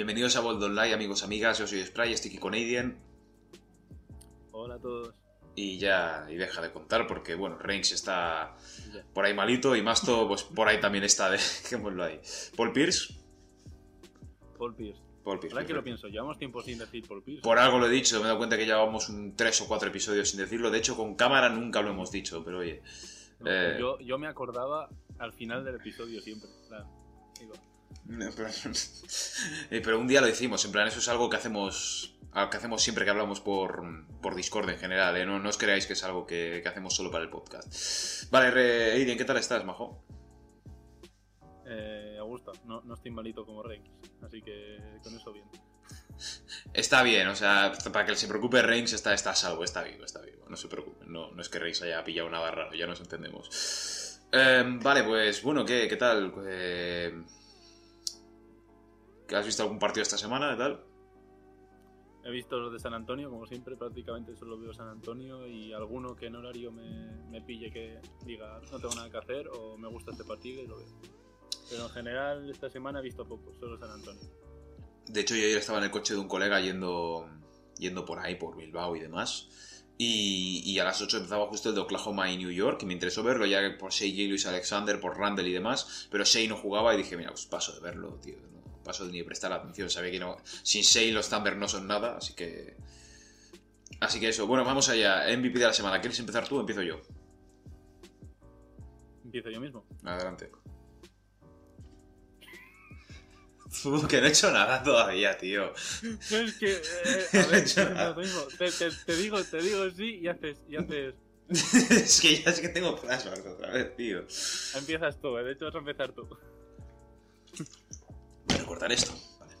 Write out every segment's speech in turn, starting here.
Bienvenidos a Bold Online, amigos, amigas. Yo soy Spray, Sticky Canadian. Hola a todos. Y ya, y deja de contar porque, bueno, Reigns está Ya. por ahí malito y Masto, pues por ahí también está, dejémoslo ahí. Paul Pierce. Paul Pierce. Paul Pierce. Ahora que lo pienso, llevamos tiempo sin decir Paul Pierce. Por algo lo he dicho, me he dado cuenta que llevamos un tres o cuatro episodios sin decirlo. De hecho, con cámara nunca lo hemos dicho, pero oye. No, eh. yo, yo me acordaba al final del episodio siempre. digo, No, pero, Eh, pero un día lo hicimos, en plan, eso es algo que hacemos que hacemos siempre que hablamos por, por Discord en general, ¿eh? no, no os creáis que es algo que, que hacemos solo para el podcast. Vale, Aiden, ¿qué tal estás, majo? eh, Augusta, no, no estoy malito como Reigns. Así que con eso bien. Está bien, o sea, para que se preocupe Reigns está, está a salvo, está vivo, está vivo, no se preocupen, no, no es que Reigns haya pillado nada raro, ya nos entendemos. Eh, vale, pues bueno, ¿qué, qué tal? Eh, ¿Has visto algún partido esta semana? ¿Qué tal? He visto los de San Antonio, como siempre, prácticamente solo veo San Antonio y alguno que en horario me, me pille que diga no tengo nada que hacer o me gusta este partido y lo veo. Pero en general esta semana he visto poco, solo San Antonio. De hecho, yo ayer estaba en el coche de un colega yendo, yendo por ahí, por Bilbao y demás. Y, y a las 8 empezaba justo el de Oklahoma y New York, que me interesó verlo ya por Shea Luis Alexander, por Randall y demás. Pero Shea no jugaba y dije, mira, pues paso de verlo, tío. Paso de ni prestar atención. Sabía que no, sin Shea los Thunder no son nada, así que. Así que eso. Bueno, vamos allá. MVP de la semana. ¿Quieres empezar tú o empiezo yo? Empiezo yo mismo. Adelante. Fu, que no he hecho nada todavía, tío. No, es que, eh, a ver, mismo. Te, te- te digo, te digo sí y haces, y haces. es que ya es que tengo flashbacks otra vez, tío. Empiezas tú, eh, de hecho vas a empezar tú. Voy a recordar esto. Vale.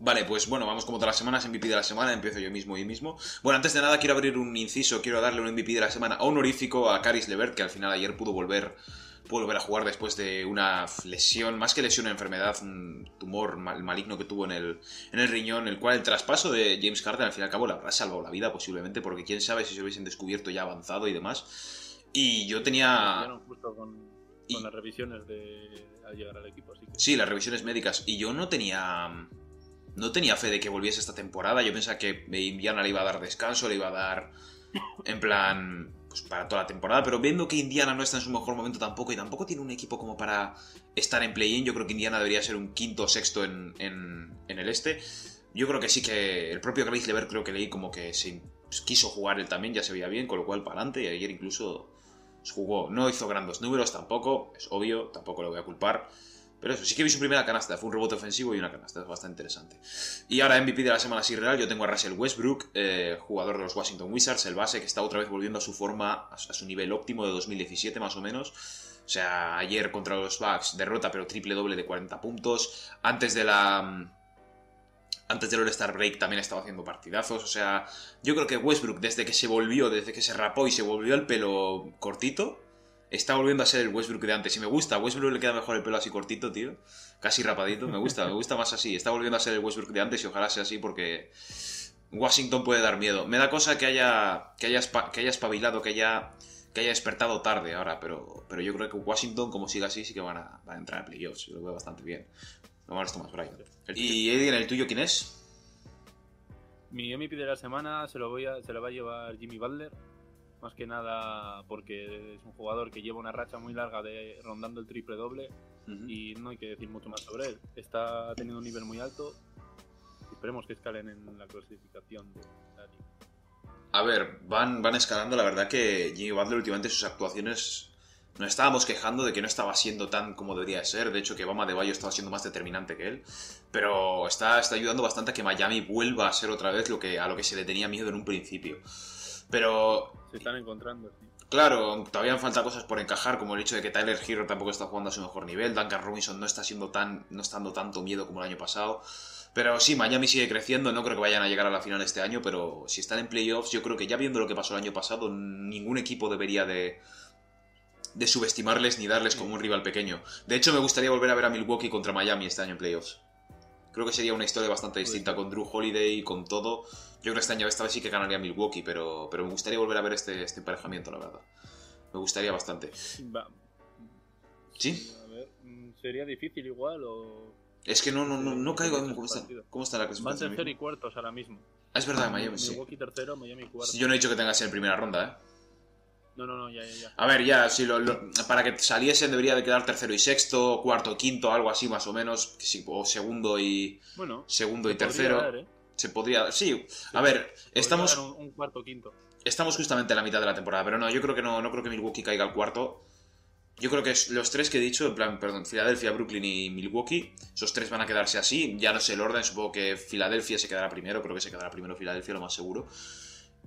Vale, pues bueno, vamos como todas las semanas, MVP de la semana, empiezo yo mismo y mismo. Bueno, antes de nada quiero abrir un inciso, quiero darle un MVP de la semana honorífico a Caris Levert, que al final ayer pudo volver, pudo volver a jugar después de una lesión, más que lesión, una enfermedad, un tumor mal- maligno que tuvo en el, en el riñón, el cual el traspaso de James Carter al fin y al cabo le habrá salvado la vida posiblemente, porque quién sabe si se hubiesen descubierto ya avanzado y demás. Y yo tenía... Justo con, con Y- las revisiones de llegar al equipo, así que. Sí, las revisiones médicas. Y yo no tenía. No tenía fe de que volviese esta temporada. Yo pensaba que Indiana le iba a dar descanso, le iba a dar. En plan. Pues para toda la temporada. Pero viendo que Indiana no está en su mejor momento tampoco. Y tampoco tiene un equipo como para estar en play-in. Yo creo que Indiana debería ser un quinto o sexto en, en, el este. Yo creo que sí que. El propio Grace Lever creo que leí como que se quiso jugar él también. Ya se veía bien. Con lo cual para adelante. Y ayer incluso jugó. No hizo grandes números tampoco, es obvio, tampoco lo voy a culpar. Pero eso, sí que vi su primera canasta, fue un rebote ofensivo y una canasta, es bastante interesante. Y ahora MVP de la semana así real, yo tengo a Russell Westbrook, eh, jugador de los Washington Wizards, el base que está otra vez volviendo a su forma, a su nivel óptimo de 2017 más o menos. O sea, ayer contra los Bucks, derrota pero triple doble de 40 puntos. Antes de la... Antes del All-Star Break también estaba haciendo partidazos. O sea, yo creo que Westbrook, desde que se volvió, desde que se rapó y se volvió el pelo cortito, está volviendo a ser el Westbrook de antes. Y me gusta, a Westbrook le queda mejor el pelo así cortito, tío. Casi rapadito, me gusta, me gusta más así. Está volviendo a ser el Westbrook de antes y ojalá sea así porque Washington puede dar miedo. Me da cosa que haya, que haya, que haya espabilado, que haya, que haya despertado tarde ahora, pero, pero yo creo que Washington, como siga así, sí que van a, van a entrar a playoffs. Yo lo veo bastante bien. Es Thomas Bryant. Y Eddie, ¿el tuyo quién es? Mi MVP de la semana se lo, voy a, se lo va a llevar Jimmy Butler. Más que nada porque es un jugador que lleva una racha muy larga de rondando el triple doble y no hay que decir mucho más sobre él. Está teniendo un nivel muy alto. Esperemos que escalen en la clasificación de la liga. A ver, van, van escalando. La verdad que Jimmy Butler últimamente sus actuaciones nos estábamos quejando de que no estaba siendo tan como debería ser. De hecho, que Bama de Bayo estaba siendo más determinante que él. Pero está, está ayudando bastante a que Miami vuelva a ser otra vez lo que, a lo que se le tenía miedo en un principio. Pero Se están encontrando, sí. Claro, todavía falta cosas por encajar, como el hecho de que Tyler Hero tampoco está jugando a su mejor nivel, Duncan Robinson no está siendo tan, no está dando tanto miedo como el año pasado. Pero sí, Miami sigue creciendo, no creo que vayan a llegar a la final este año, pero si están en playoffs, yo creo que ya viendo lo que pasó el año pasado, ningún equipo debería de, de subestimarles ni darles como un rival pequeño. De hecho, me gustaría volver a ver a Milwaukee contra Miami este año en playoffs. Creo que sería una historia bastante distinta con Drew Holiday y con todo. Yo creo que este año esta vez sí que ganaría Milwaukee, pero, pero me gustaría volver a ver este, este emparejamiento, la verdad. Me gustaría bastante. Va- ¿Sí? A ver, mm, sería difícil igual o... Es que no, no, no, no caigo en cómo está, cómo está la Van clasificación. tercero y cuartos ahora mismo. Ah, es verdad, Miami, sí. Milwaukee tercero, Miami cuarto. Yo no he dicho que tengas en primera ronda, ¿eh? No, no, no, ya, ya, ya. A ver, ya, si lo, lo- para que saliesen debería de quedar tercero y sexto, cuarto, quinto, algo así más o menos, o segundo y Bueno, segundo y tercero. dar, ¿eh? Se podría, sí. A ver, estamos Un, un cuarto quinto. estamos justamente en la mitad de la temporada, pero no, yo creo que no, no creo que Milwaukee caiga al cuarto. Yo creo que los tres que he dicho, en plan, perdón, Filadelfia, Brooklyn y Milwaukee, esos tres van a quedarse así. Ya no sé el orden, supongo que Filadelfia se quedará primero, creo que se quedará primero Filadelfia, lo más seguro.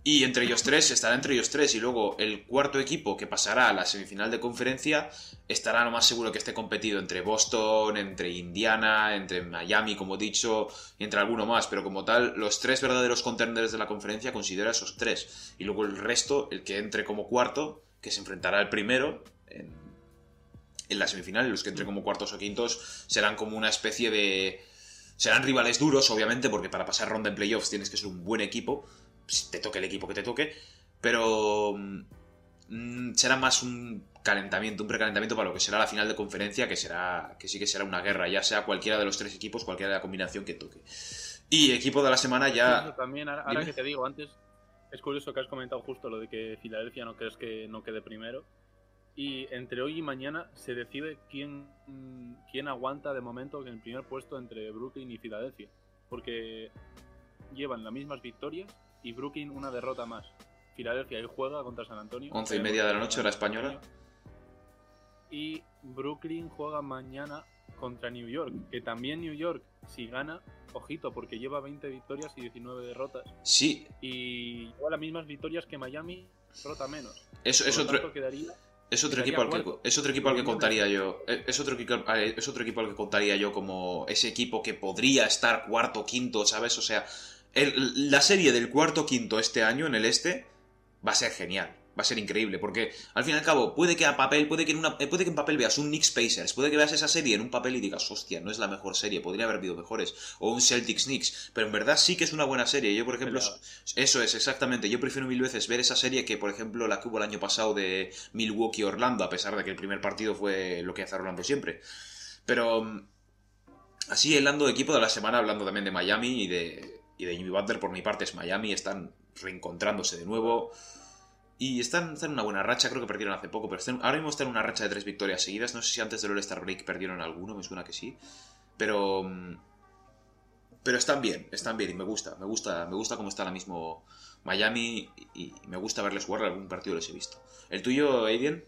Y entre ellos tres, estará entre ellos tres. Y luego el cuarto equipo que pasará a la semifinal de conferencia estará lo más seguro que esté competido entre Boston, entre Indiana, entre Miami, como he dicho, y entre alguno más. Pero como tal, los tres verdaderos contenders de la conferencia considera esos tres. Y luego el resto, el que entre como cuarto, que se enfrentará al primero en, la semifinal. Los que entre como cuartos o quintos serán como una especie de. Serán rivales duros, obviamente, porque para pasar ronda en playoffs tienes que ser un buen equipo te toque el equipo que te toque, pero mm, será más un calentamiento, un precalentamiento para lo que será la final de conferencia, que será que sí que será una guerra, ya sea cualquiera de los tres equipos, cualquiera de la combinación que toque. Y equipo de la semana ya... también, ahora, que te digo, antes es curioso que has comentado justo lo de que Filadelfia no crees que no quede primero. Y entre hoy y mañana se decide quién, mm, quién aguanta de momento en el primer puesto entre Brooklyn y Filadelfia. Porque llevan las mismas victorias y Brooklyn una derrota más. Filadelfia hoy juega contra San Antonio. Once y media de la noche, hora española. Y Brooklyn juega mañana contra New York. Que también New York, si gana, ojito, porque lleva 20 victorias y 19 derrotas. Sí, Y lleva las mismas victorias que Miami, derrota menos. es, es otro... quedaría Es otro, equipo al que, cuarto. es otro equipo al que Pero contaría yo. eh, Es otro, es otro equipo al que contaría yo como ese equipo que podría estar cuarto, quinto, ¿sabes? O sea, el- la serie del cuarto, quinto este año en el este va a ser genial. Va a ser increíble, porque al fin y al cabo, puede que a papel, puede que en una, eh, puede que en papel veas un Knicks Pacers, puede que veas esa serie en un papel y digas, hostia, no es la mejor serie, podría haber habido mejores, o un Celtics Knicks, pero en verdad sí que es una buena serie. Yo, por ejemplo, eso es, exactamente. Yo prefiero mil veces ver esa serie que, por ejemplo, la que hubo el año pasado de Milwaukee-Orlando, a pesar de que el primer partido fue lo que hace Orlando siempre. Pero mm, así, hablando de equipo de la semana, hablando también de Miami y de, y de Jimmy Butler, por mi parte es Miami, están reencontrándose de nuevo. Y están, están en una buena racha, creo que perdieron hace poco, pero ahora mismo están en una racha de tres victorias seguidas. No sé si antes del All-Star Break perdieron alguno, me suena que sí. Pero. mm, Pero están bien, están bien y me gusta. Me gusta, me gusta cómo está ahora mismo Miami y, y me gusta verles jugar algún partido les he visto. ¿El tuyo, Aiden?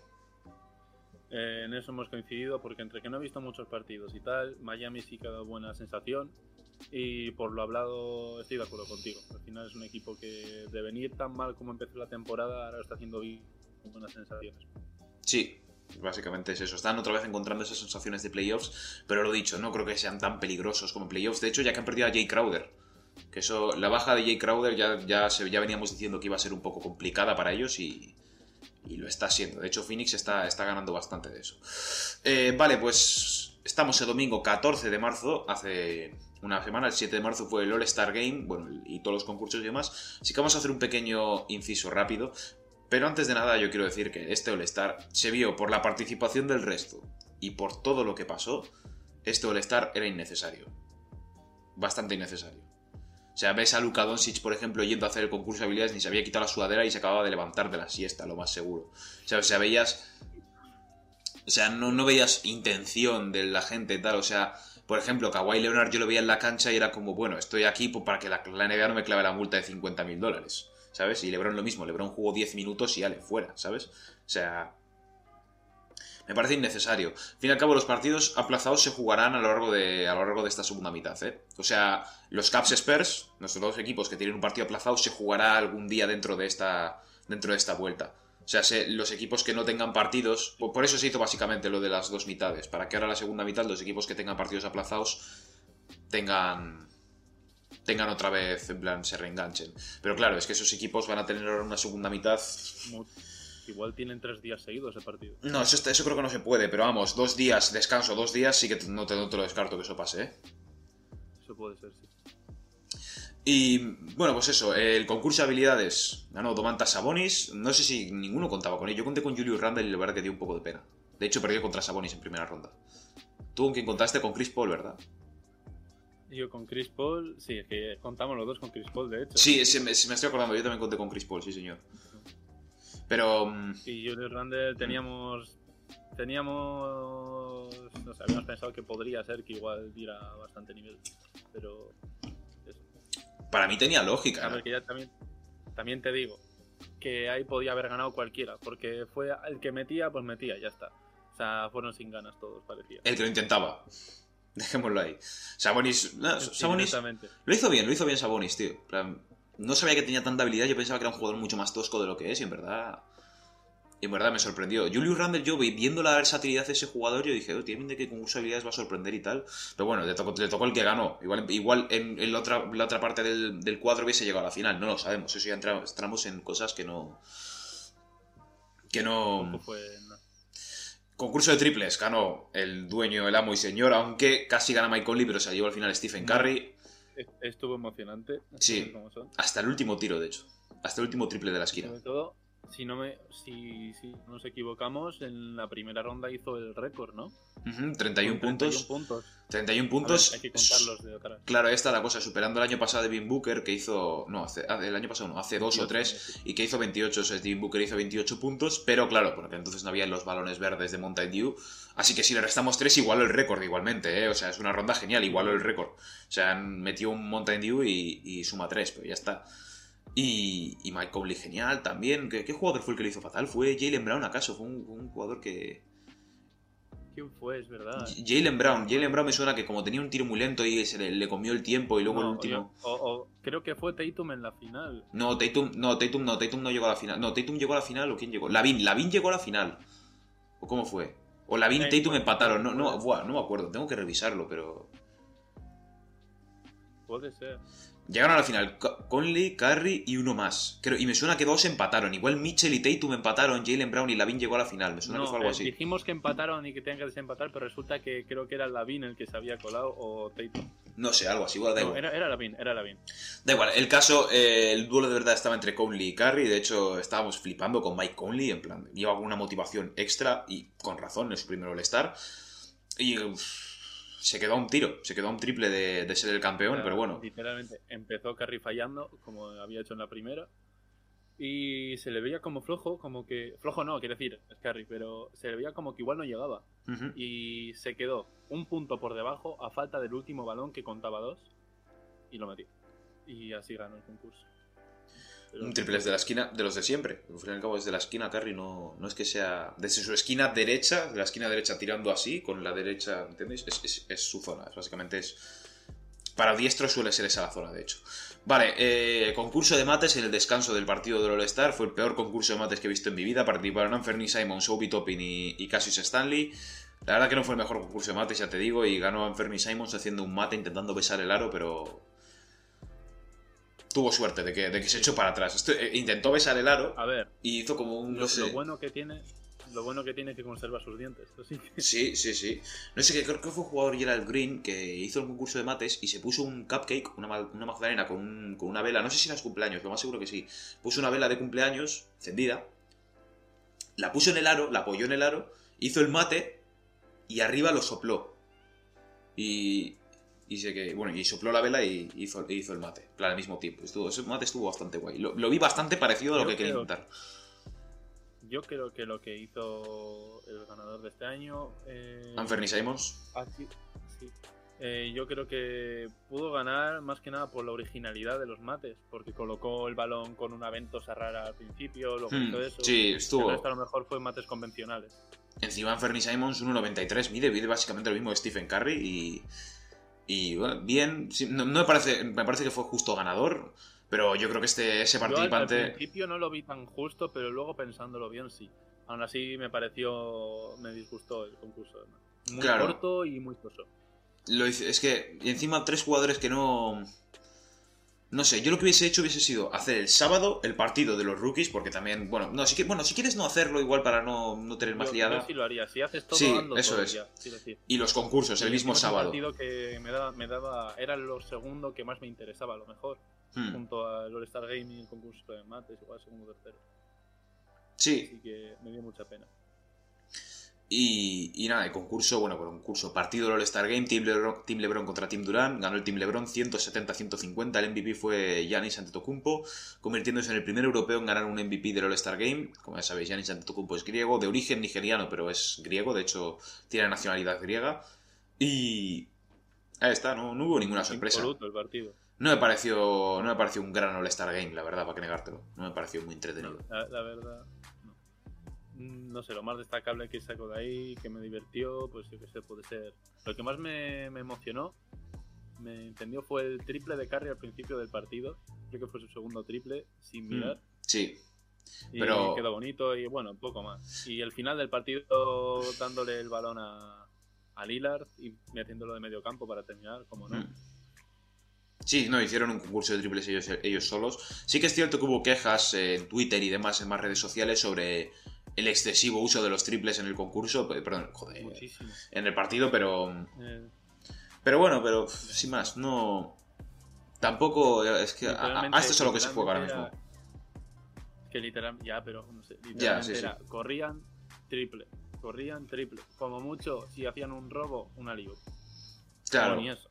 Eh, en eso hemos coincidido porque entre que no he visto muchos partidos y tal, Miami sí que ha dado buena sensación y por lo hablado estoy de acuerdo contigo. Al final es un equipo que de venir tan mal como empezó la temporada ahora está haciendo bien con buenas sensaciones. Sí, básicamente es eso. Están otra vez encontrando esas sensaciones de playoffs, pero lo dicho, no creo que sean tan peligrosos como playoffs. De hecho, ya que han perdido a Jay Crowder, que eso, la baja de Jay Crowder ya, ya, se, ya veníamos diciendo que iba a ser un poco complicada para ellos y, y lo está siendo. De hecho, Phoenix está, está ganando bastante de eso. Eh, vale, pues estamos el domingo 14 de marzo, hace una semana, el 7 de marzo fue el All-Star Game, bueno, y todos los concursos y demás. Así que vamos a hacer un pequeño inciso rápido. Pero antes de nada yo quiero decir que este All-Star se vio por la participación del resto y por todo lo que pasó, este All-Star era innecesario. Bastante innecesario. O sea, ves a Luka Doncic, por ejemplo, yendo a hacer el concurso de habilidades, ni se había quitado la sudadera y se acababa de levantar de la siesta, lo más seguro. O sea, o sea veías... O sea, no, no veías intención de la gente tal, o sea... Por ejemplo, Kawhi Leonard yo lo veía en la cancha y era como, bueno, estoy aquí para que la, la NBA no me clave la multa de 50 mil dólares. ¿sabes? Y LeBron lo mismo, LeBron jugó 10 minutos y ya le fuera, ¿sabes? O sea, me parece innecesario. Al fin y al cabo, los partidos aplazados se jugarán a lo largo de, a lo largo de esta segunda mitad, ¿eh? O sea, los Caps Spurs, nuestros dos equipos que tienen un partido aplazado, se jugará algún día dentro de esta, dentro de esta vuelta. O sea, se- los equipos que no tengan partidos, por por eso se hizo básicamente lo de las dos mitades, para que ahora la segunda mitad los equipos que tengan partidos aplazados tengan tengan otra vez, en plan, se reenganchen. Pero claro, es que esos equipos van a tener ahora una segunda mitad. Igual tienen tres días seguidos ese partido. No, eso, está- eso creo que no se puede, pero vamos, dos días, descanso, dos días, sí que no te, no te lo descarto que eso pase, ¿eh? Eso puede ser, sí. Y bueno, pues eso, el concurso de habilidades ganó Domantas Sabonis. No sé si ninguno contaba con él. Yo conté con Julius Randle y la verdad que dio un poco de pena. De hecho, perdió contra Sabonis en primera ronda. Tú con quien contaste con Chris Paul, ¿verdad? Yo con Chris Paul, sí, es que contamos los dos con Chris Paul, de hecho. Sí, sí, me, sí, me estoy acordando, yo también conté con Chris Paul, sí, señor. Pero. mm, Y Julius Randle teníamos. Teníamos. No sé, habíamos pensado que podría ser que igual diera bastante nivel. Pero. Para mí tenía lógica. A ver, que ya también. También te digo que ahí podía haber ganado cualquiera. Porque fue el que metía, pues metía, ya está. O sea, fueron sin ganas todos, parecía. El que lo intentaba. Dejémoslo ahí. Sabonis. no, Sí, Sabonis. Lo hizo bien, lo hizo bien Sabonis, tío. No sabía que tenía tanta habilidad, yo pensaba que era un jugador mucho más tosco de lo que es, y en verdad. Y en verdad me sorprendió. Julius Randle, yo vi- viendo la versatilidad de ese jugador, yo dije, oh, tiene pinta de que con sus habilidades va a sorprender y tal. Pero bueno, le tocó, le tocó el que ganó. Igual, igual en, en la, otra, la otra parte del, del cuadro hubiese llegado a la final, no lo sabemos. Eso ya entra- entramos en cosas que no. Que no. Concurso de triples, ganó el dueño, el amo y señor, aunque casi gana Mike Conley, pero se llevó al final Stephen Curry. Es- Estuvo emocionante. Sí. Hasta el último tiro, de hecho. Hasta el último triple de la esquina. Sobre todo, si no me, si, si no nos equivocamos, en la primera ronda hizo el récord, ¿no? 31 Con 31 puntos. puntos. 31 A ver, puntos. hay que contarlos de atrás. Claro, esta es la cosa, superando el año pasado de Devin Booker, que hizo. No, hace, ah, el año pasado no, hace dos o tres, y que hizo 28. O sea, Devin Booker hizo 28 puntos, pero claro, porque entonces no había los balones verdes de Mountain Dew. Así que si le restamos 3, igualó el récord igualmente, ¿eh? O sea, es una ronda genial, igualó el récord. O sea, metió un Mountain Dew y, y suma 3, pero ya está. Y, y Mike Conley genial también. ¿Qué, qué jugador fue el que le hizo fatal? Fue Jalen Brown, ¿acaso? Fue un, jugador que. ¿Quién fue? Es verdad. Jalen Brown. Jalen Brown me suena que como tenía un tiro muy lento y se le, le comió el tiempo y luego el último. o, o creo que fue Tatum en la final. No, Tatum no, Tatum no, Tatum no llegó a la final. No, Tatum llegó a la final o quién llegó. Lavin, Lavin llegó a la final. ¿O cómo fue? O Lavin y Eh, Tatum empataron. No, no, buah, no me acuerdo, tengo que revisarlo, pero. Puede ser. Llegaron a la final Co- Conley, Curry y uno más. Creo, y me suena que dos empataron. Igual Mitchell y Tatum empataron, Jalen Brown y Lavin llegó a la final. Me suena No, que fue algo eh, así. dijimos que empataron y que tenían que desempatar, pero resulta que creo que era Lavin el que se había colado o Tatum. No sé, algo así, igual da No, igual. era, era Lavin, era Lavin. Da igual, el caso, eh, el duelo de verdad estaba entre Conley y Curry. De hecho, estábamos flipando con Mike Conley. En plan, lleva una motivación extra y con razón, es su primer All-Star. Y uf, se quedó a un tiro, se quedó a un triple de, de ser el campeón, pero bueno. Literalmente empezó Curry fallando, como había hecho en la primera. Y se le veía como flojo, como que. Flojo no, quiero decir, es Curry, pero se le veía como que igual no llegaba. Y se quedó un punto por debajo a falta del último balón que contaba dos. Y lo metió. Y así ganó el concurso. Un triple desde la esquina, de los de siempre. Al fin y al cabo, desde la esquina, Curry no, no es que sea. Desde su esquina derecha, de la esquina derecha tirando así, con la derecha, ¿entendéis? Es, es- es su zona, básicamente es. Para diestro suele ser esa la zona, de hecho. Vale, eh, concurso de mates en el descanso del partido del All-Star. Fue el peor concurso de mates que he visto en mi vida. Participaron Anthony Simons, Obi Toppin y, y Cassius Stanley. La verdad que no fue el mejor concurso de mates, ya te digo, y ganó Anthony Simons haciendo un mate intentando besar el aro, pero tuvo suerte de que, de que se echó para atrás. Esto- eh, intentó besar el aro A ver, y hizo como un... lo, No sé. lo bueno que tiene. Lo bueno que tiene es que conserva sus dientes. Sí, sí, sí. No sé, que creo que fue un jugador Gerald Green que hizo el concurso de mates y se puso un cupcake, una, una magdalena con, un- con una vela. No sé si era su cumpleaños, lo más seguro que sí. Puso una vela de cumpleaños encendida, la puso en el aro, la apoyó en el aro, hizo el mate y arriba lo sopló. Y. Y sé que. Bueno, y sopló la vela y hizo, hizo el mate. plan, al mismo tiempo. Estuvo, ese mate estuvo bastante guay. Lo, lo vi bastante parecido a lo Yo que quería intentar. Yo creo que lo que hizo el ganador de este año. Eh, Simons. sí. Eh, yo creo que pudo ganar más que nada por la originalidad de los mates, porque colocó el balón con una ventosa rara al principio, luego Hmm, hizo eso. sí, El estuvo. resto a lo mejor fue mates convencionales. Encima Fernie Simons 1.93 mide, mide básicamente lo mismo que Stephen Curry y, y bueno, bien, sí, no, no me parece me parece que fue justo ganador, pero yo creo que este ese Yo al- participante principio no lo vi tan justo, pero luego pensándolo bien sí. Aún así me pareció, me disgustó el concurso. Muy Claro. corto y muy soso. lo es que y encima tres jugadores que no no sé, yo lo que hubiese hecho hubiese sido hacer el sábado el partido de los rookies, porque también, bueno, no, si, que- bueno, si quieres no hacerlo igual para no, no tener más Yo, liada, yo sí lo haría. Si haces todo, Sí, eso todo es. y los concursos el mismo sábado. partido que me daba, me daba, era lo segundo que más me interesaba, a lo mejor. Hmm. Junto al All-Star Gaming, el concurso de mates, igual segundo o tercero. Sí, Así que me dio mucha pena. Y, y nada, el concurso, bueno, concurso, partido del All-Star Game, Team Lebron, Team LeBron contra Team Durant, ganó el Team LeBron 170-150, el MVP fue Giannis Antetokounmpo, convirtiéndose en el primer europeo en ganar un MVP del All-Star Game, como ya sabéis, Giannis Antetokounmpo es griego, de origen nigeriano, pero es griego, de hecho tiene nacionalidad griega, y ahí está, no, no hubo ninguna sorpresa. Impoluto el partido. No me pareció, no me pareció un gran All-Star Game, la verdad, para que negártelo, no me pareció muy entretenido. la, la verdad, no. Mm, No sé, lo más destacable que saco de ahí, que me divirtió, pues yo que sé, puede ser. Lo que más me, me emocionó, me entendió, fue el triple de Curry al principio del partido. Creo que fue su segundo triple, sin Mm, mirar. Sí, Y pero- quedó bonito y bueno, un poco más. Y el final del partido dándole el balón a, a Lillard y metiéndolo de medio campo para terminar, como no. Mm. Sí, no, hicieron un concurso de triples ellos, ellos solos. Sí que es cierto que hubo quejas en Twitter y demás en más redes sociales sobre el excesivo uso de los triples en el concurso, perdón, joder, Muchísimo. en el partido, pero Eh, pero bueno, pero sin más, no tampoco es que a, esto es a lo que se juega ahora mismo. era- Que literal, ya, pero no sé, literalmente Ya, sí, sí. era, corrían triple, corrían triple. Como mucho, si hacían un robo, una liga. Claro. ni eso.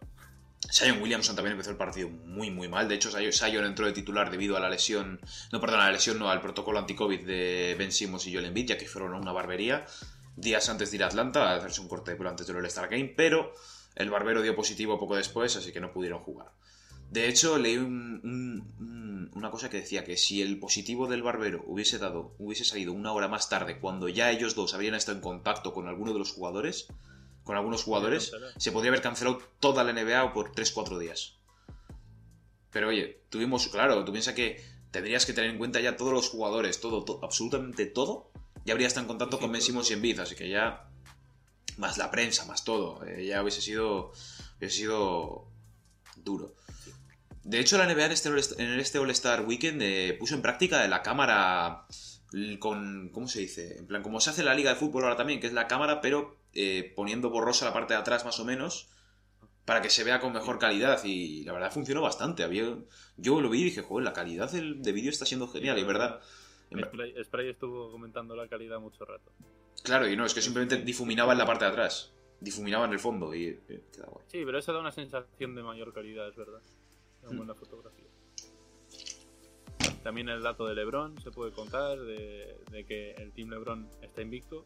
Zion Williamson también empezó el partido muy, muy mal. De hecho, Zion entró de titular debido a la lesión, no, perdón, a la lesión, no, al protocolo anti-COVID de Ben Simmons y Joel Embiid, ya que fueron a una barbería días antes de ir a Atlanta a hacerse un corte de pelo antes del All-Star Game, pero el barbero dio positivo poco después, así que no pudieron jugar. De hecho, leí un- un- un- una cosa que decía que si el positivo del barbero hubiese dado, hubiese salido una hora más tarde, cuando ya ellos dos habían estado en contacto con alguno de los jugadores, con algunos jugadores, se podría haber cancelado toda la NBA por 3-4 días. Pero oye, tuvimos, claro, tú piensas que tendrías que tener en cuenta ya todos los jugadores, todo, to- absolutamente todo, ya habría estado en contacto Sí, con Ben todo, Simmons y todo. Embiid, así que ya, más la prensa, más todo, eh, ya hubiese sido, hubiese sido duro. De hecho, la NBA en este en este All-Star Weekend eh, puso en práctica la cámara con, ¿cómo se dice? En plan, como se hace en la Liga de Fútbol ahora también, que es la cámara, pero eh, poniendo borrosa la parte de atrás más o menos, para que se vea con mejor calidad. Y la verdad funcionó bastante. Había, yo lo vi y dije, joder, la calidad del, de vídeo está siendo genial, y es verdad. Spray, Spray estuvo comentando la calidad mucho rato. Claro, y no, es que simplemente difuminaba en la parte de atrás. Difuminaba en el fondo y eh, queda guay. Sí, pero eso da una sensación de mayor calidad, es verdad. Una Mm. buena fotografía. También el dato de LeBron se puede contar, de, de que el Team LeBron está invicto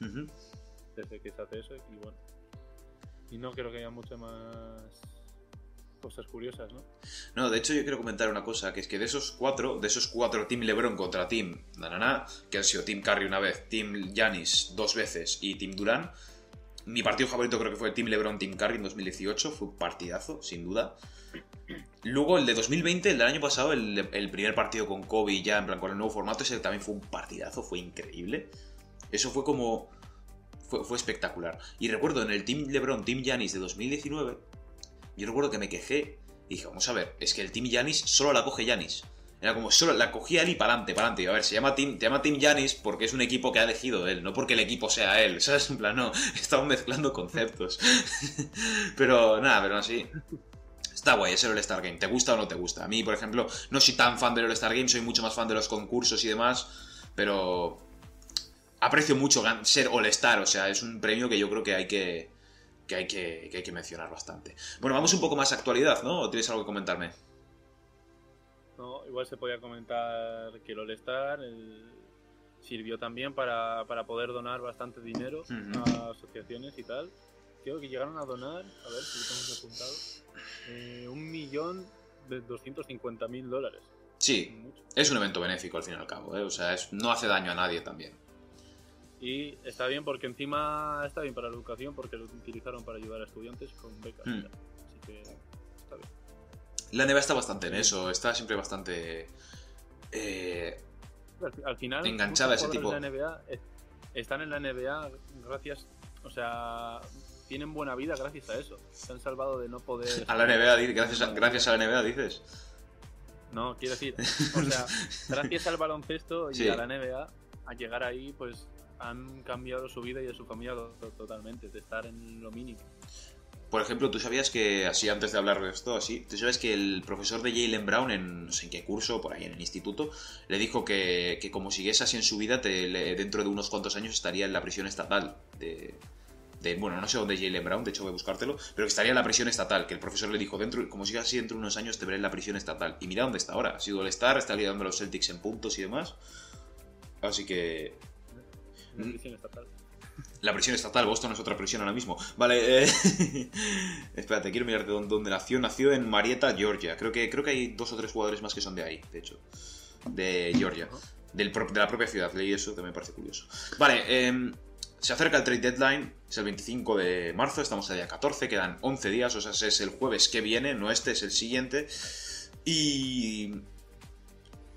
Ujú. Desde que se hace eso y bueno. Y no creo que haya muchas más cosas curiosas, ¿no? No, de hecho yo quiero comentar una cosa, que es que de esos cuatro, de esos cuatro Team LeBron contra Team Nanana, que han sido Team Curry una vez, Team Giannis dos veces y Team Durant, mi partido favorito creo que fue Team LeBron Team Curry en 2018, fue un partidazo, sin duda. Luego el de 2020, el del año pasado, el, el primer partido con Kobe ya en plan con el nuevo formato, ese también fue un partidazo, fue increíble. Eso fue como... Fue, espectacular. Y recuerdo en el Team LeBron, Team Giannis de 2019, yo recuerdo que me quejé y dije, vamos a ver, es que el Team Yanis solo la coge Yanis. Era como, solo la cogía él y para adelante, para adelante. A ver, se llama Team, te llama Team Yanis porque es un equipo que ha elegido él, no porque el equipo sea él. ¿Sabes? En plan, no, estamos mezclando conceptos. pero nada, pero así. Está guay, es el All-Star Game. ¿Te gusta o no te gusta? A mí, por ejemplo, no soy tan fan del All-Star Game, soy mucho más fan de los concursos y demás, pero aprecio mucho ser All-Star, o sea, es un premio que yo creo que hay que, que hay que, que hay que mencionar bastante. Bueno, vamos un poco más a actualidad, ¿no? ¿O tienes algo que comentarme? No, igual se podía comentar que el All-Star sirvió también para, para poder donar bastante dinero a asociaciones y tal. Creo que llegaron a donar, a ver si lo tenemos apuntado, eh, un millón de 250 mil dólares. Sí, es un evento benéfico al fin y al cabo, ¿eh? O sea, es- no hace daño a nadie también. Y está bien porque encima está bien para la educación porque lo utilizaron para ayudar a estudiantes con becas. Mm. tal. Así que está bien. La NBA está bastante en eso, está siempre bastante... eh, Al, al final, Enganchada muchos ese jugadores de la NBA están en la NBA gracias, o sea, tienen buena vida gracias a eso. Se han salvado de no poder. a la NBA, gracias a, gracias a la NBA, dices. No, quiero decir, o sea, gracias al baloncesto y Sí. a la NBA, a llegar ahí, pues han cambiado su vida y de su familia to- totalmente, de estar en lo mínimo. por ejemplo, tú sabías que, así antes de hablar de esto, así, tú sabes que el profesor de Jalen Brown, en no sé en qué curso, por ahí en el instituto, le dijo que, que como siguiese así en su vida, dentro de unos cuantos años estaría en la prisión estatal de, bueno, no sé dónde es Jalen Brown, de hecho voy a buscártelo, pero que estaría en la prisión estatal, que el profesor le dijo, dentro, como sigas así dentro de unos años te veré en la prisión estatal. Y mira dónde está ahora, ha sido el Star, está liderando a los Celtics en puntos y demás. Así que Mm. prisión estatal. la prisión estatal, Boston es otra prisión ahora mismo. Vale, eh... espérate, quiero mirarte dónde, dónde nació. Nació en Marietta, Georgia. Creo que, creo que hay dos o tres jugadores más que son de ahí, de hecho. De Georgia. Del pro- de la propia ciudad. Leí eso, que me parece curioso. Vale, em, se acerca el trade deadline. Es el 25 de marzo, estamos a día 14, quedan 11 días, o sea, es el jueves que viene, no este, es el siguiente. Y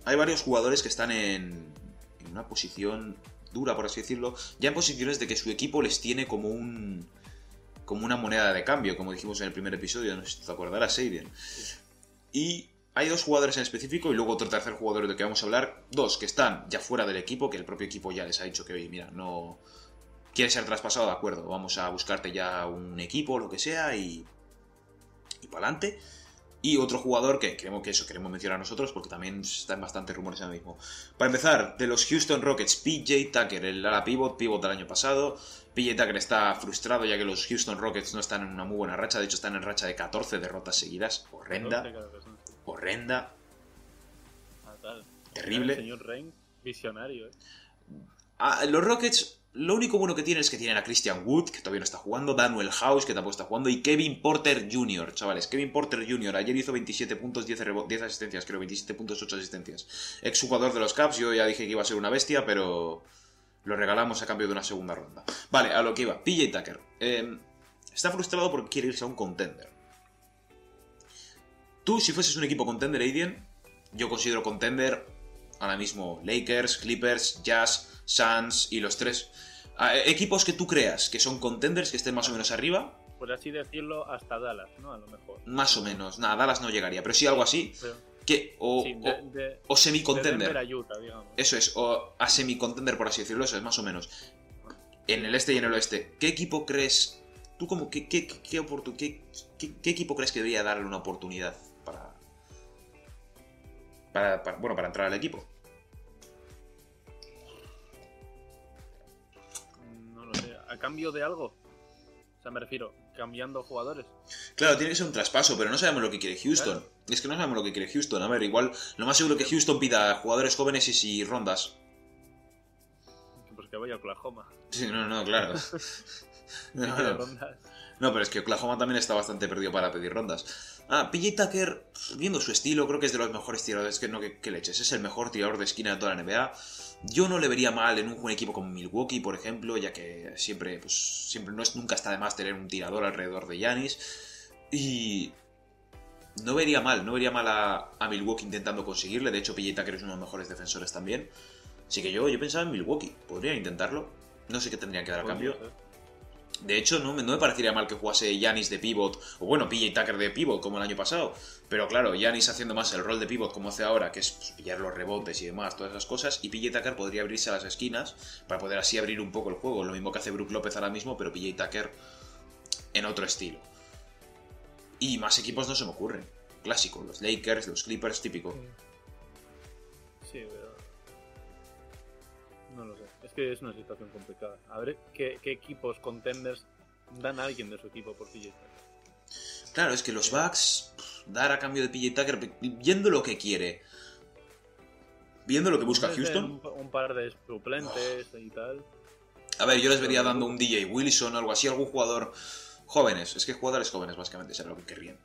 hay varios jugadores que están en, en una posición dura, por así decirlo, ya en posiciones de que su equipo les tiene como un como una moneda de cambio, como dijimos en el primer episodio, no sé si te acordarás, Seiden. Y hay dos jugadores en específico y luego otro tercer jugador del que vamos a hablar, dos que están ya fuera del equipo, que el propio equipo ya les ha dicho que, oye, mira, no quieres ser traspasado, de acuerdo, vamos a buscarte ya un equipo lo que sea y y para adelante. Y otro jugador que queremos que eso queremos mencionar nosotros porque también están bastantes rumores ahora mismo. Para empezar, de los Houston Rockets, PJ Tucker, el ala pivot, pivot del año pasado. PJ Tucker está frustrado ya que los Houston Rockets no están en una muy buena racha, de hecho están en racha de 14 derrotas seguidas. Horrenda, horrenda, terrible. El señor Reign, visionario, ¿eh? Ah, los Rockets, lo único bueno que tienen es que tienen a Christian Wood, que todavía no está jugando, Daniel House, que tampoco está jugando, y Kevin Porter Jr., chavales. Kevin Porter Jr. ayer hizo 27 puntos, 10, rebo- 10 asistencias, creo, 27 puntos, 8 asistencias. Ex jugador de los Caps, yo ya dije que iba a ser una bestia, pero lo regalamos a cambio de una segunda ronda. Vale, a lo que iba. PJ Tucker. eh, está frustrado porque quiere irse a un contender. Tú, si fueses un equipo contender, Aiden, yo considero contender ahora mismo Lakers, Clippers, Jazz, Suns y los tres equipos que tú creas que son contenders, que estén más o menos arriba, Por así decirlo, hasta Dallas, ¿no? A lo mejor. más o menos. Nada, Dallas no llegaría, pero sí algo así, Pero, que o, sí, o- de, de, o de semi-contender. Utah. Eso es, o a semi-contender, por así decirlo, eso es más o menos. En el este y en el oeste, ¿qué equipo crees? ¿Tú como qué, qué, qué, equipo crees que debería darle una oportunidad para, para, para- bueno, para entrar al equipo? ¿A cambio de algo? O sea, me refiero, cambiando jugadores. Claro, tiene que ser un traspaso, pero no sabemos lo que quiere Houston. Es que no sabemos lo que quiere Houston. A ver, igual, lo más seguro que Houston pida jugadores jóvenes y si rondas. Pues que vaya a Oklahoma. Sí, no, no, claro. No, no. No, pero es que Oklahoma también está bastante perdido para pedir rondas. Ah, PJ Tucker, viendo su estilo, creo que es de los mejores tiradores que no que, que leches. Es el mejor tirador de esquina de toda la NBA. Yo no le vería mal en un equipo como Milwaukee, por ejemplo, ya que siempre, pues, siempre no es, nunca está de más tener un tirador alrededor de Yanis. Y no vería mal, no vería mal a, a Milwaukee intentando conseguirle. De hecho, PJ Tucker es uno de los mejores defensores también. Así que yo, yo pensaba en Milwaukee. Podrían intentarlo. No sé qué tendrían que dar a cambio. Podría ser. De hecho, no me, no me parecería mal que jugase Yanis de pivot, o bueno, PJ Tucker de pivot, como el año pasado. Pero claro, Yanis haciendo más el rol de pivot como hace ahora, que es pues, pillar los rebotes y demás, todas esas cosas. Y PJ Tucker podría abrirse a las esquinas para poder así abrir un poco el juego. Lo mismo que hace Brook López ahora mismo, pero PJ Tucker en otro estilo. Y más equipos no se me ocurren. Clásico, los Lakers, los Clippers, típico. Sí, pero. Que es una situación complicada. A ver qué, qué equipos contenders dan a alguien de su equipo por PJ Tucker. Claro, es que los Bucks, dar a cambio de PJ Tucker, viendo lo que quiere, viendo lo que busca Houston. Un, un par de suplentes y tal. A ver, yo les vería dando un DJ Wilson o algo así, algún jugador jóvenes. Es que jugadores jóvenes, básicamente, será lo que querrían.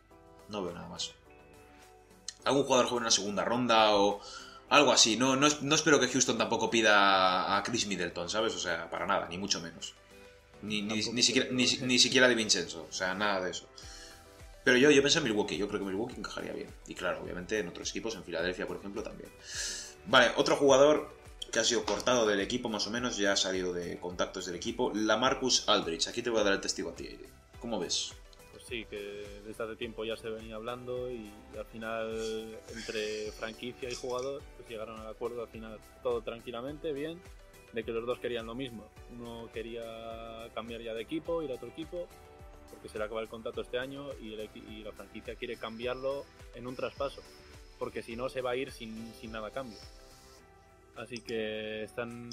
No veo nada más. Algún jugador joven en la segunda ronda o algo así. No, no, es- no espero que Houston tampoco pida a Chris Middleton, ¿sabes? O sea, para nada, ni mucho menos. Ni, ni, Tampoco ni siquiera, ni, ni siquiera de Vincenzo, o sea, nada de eso. Pero yo, yo pensé en Milwaukee, yo creo que Milwaukee encajaría bien. Y claro, obviamente en otros equipos, en Filadelfia, por ejemplo, también. Vale, otro jugador que ha sido cortado del equipo más o menos, ya ha salido de contactos del equipo, la Marcus Aldrich. Aquí te voy a dar el testigo a ti. ¿Cómo ves? Sí, que desde hace tiempo ya se venía hablando y al final entre franquicia y jugador pues llegaron al acuerdo al final todo tranquilamente, bien, de que los dos querían lo mismo. Uno quería cambiar ya de equipo, ir a otro equipo porque se le acaba el contrato este año y, la franquicia quiere cambiarlo en un traspaso, porque si no se va a ir sin, sin nada a cambio. Así que están.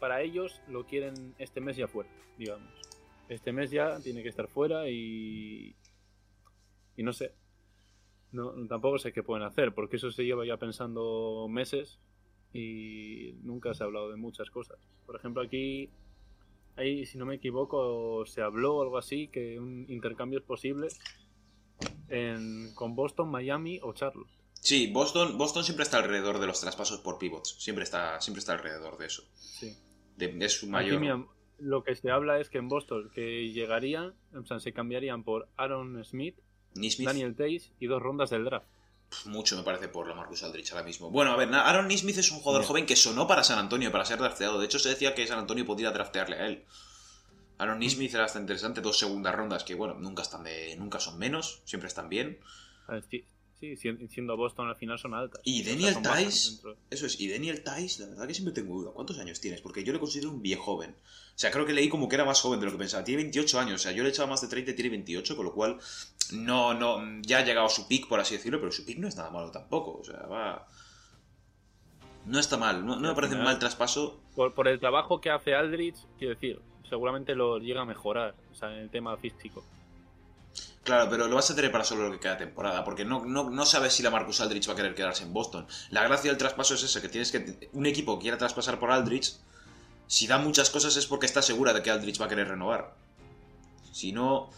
Para ellos lo quieren este mes ya fuera, digamos. Este mes ya tiene que estar fuera y. Y no sé. No, tampoco sé qué pueden hacer, porque eso se lleva ya pensando meses y nunca se ha hablado de muchas cosas. Por ejemplo, aquí, ahí, si no me equivoco, se habló algo así, que un intercambio es posible en, con Boston, Miami o Charlotte. Sí, Boston, Boston siempre está alrededor de los traspasos por pivots. Siempre está, siempre está alrededor de eso. Sí. De, es su mayor. Lo que se habla es que en Boston que llegarían, o sea, se cambiarían por Aaron Smith, Daniel Tays y dos rondas del draft. mucho me parece por la Marcus Aldrich ahora mismo. Bueno, a ver, Aaron Nismith es un jugador joven que sonó para San Antonio, para ser drafteado. De hecho, se decía que San Antonio podría draftearle a él. Aaron Nismith era bastante interesante, dos segundas rondas que, bueno, nunca están de, nunca son menos, siempre están bien. Ver, Sí, sí, si- siendo Boston al final son altas. Y Daniel Tice, eso es, y Daniel Tice, la verdad que siempre tengo duda. ¿Cuántos años tienes? Porque yo le considero un viejo joven. O sea, creo que leí como que era más joven de lo que pensaba. Tiene 28 años, o sea, yo le echaba más de 30 y tiene 28, con lo cual no, no, ya ha llegado a su pick, por así decirlo, pero su pick no es nada malo tampoco. O sea, va. No está mal, no, no me parece un mal traspaso. Por, por el trabajo que hace Aldrich, quiero decir, seguramente lo llega a mejorar, o sea, en el tema físico. Claro, pero lo vas a tener para solo lo que queda temporada, porque no, no, no sabes si la Marcus Aldrich va a querer quedarse en Boston. La gracia del traspaso es esa, que tienes que. Un equipo quiera traspasar por Aldrich, si da muchas cosas es porque está segura de que Aldrich va a querer renovar. Si no,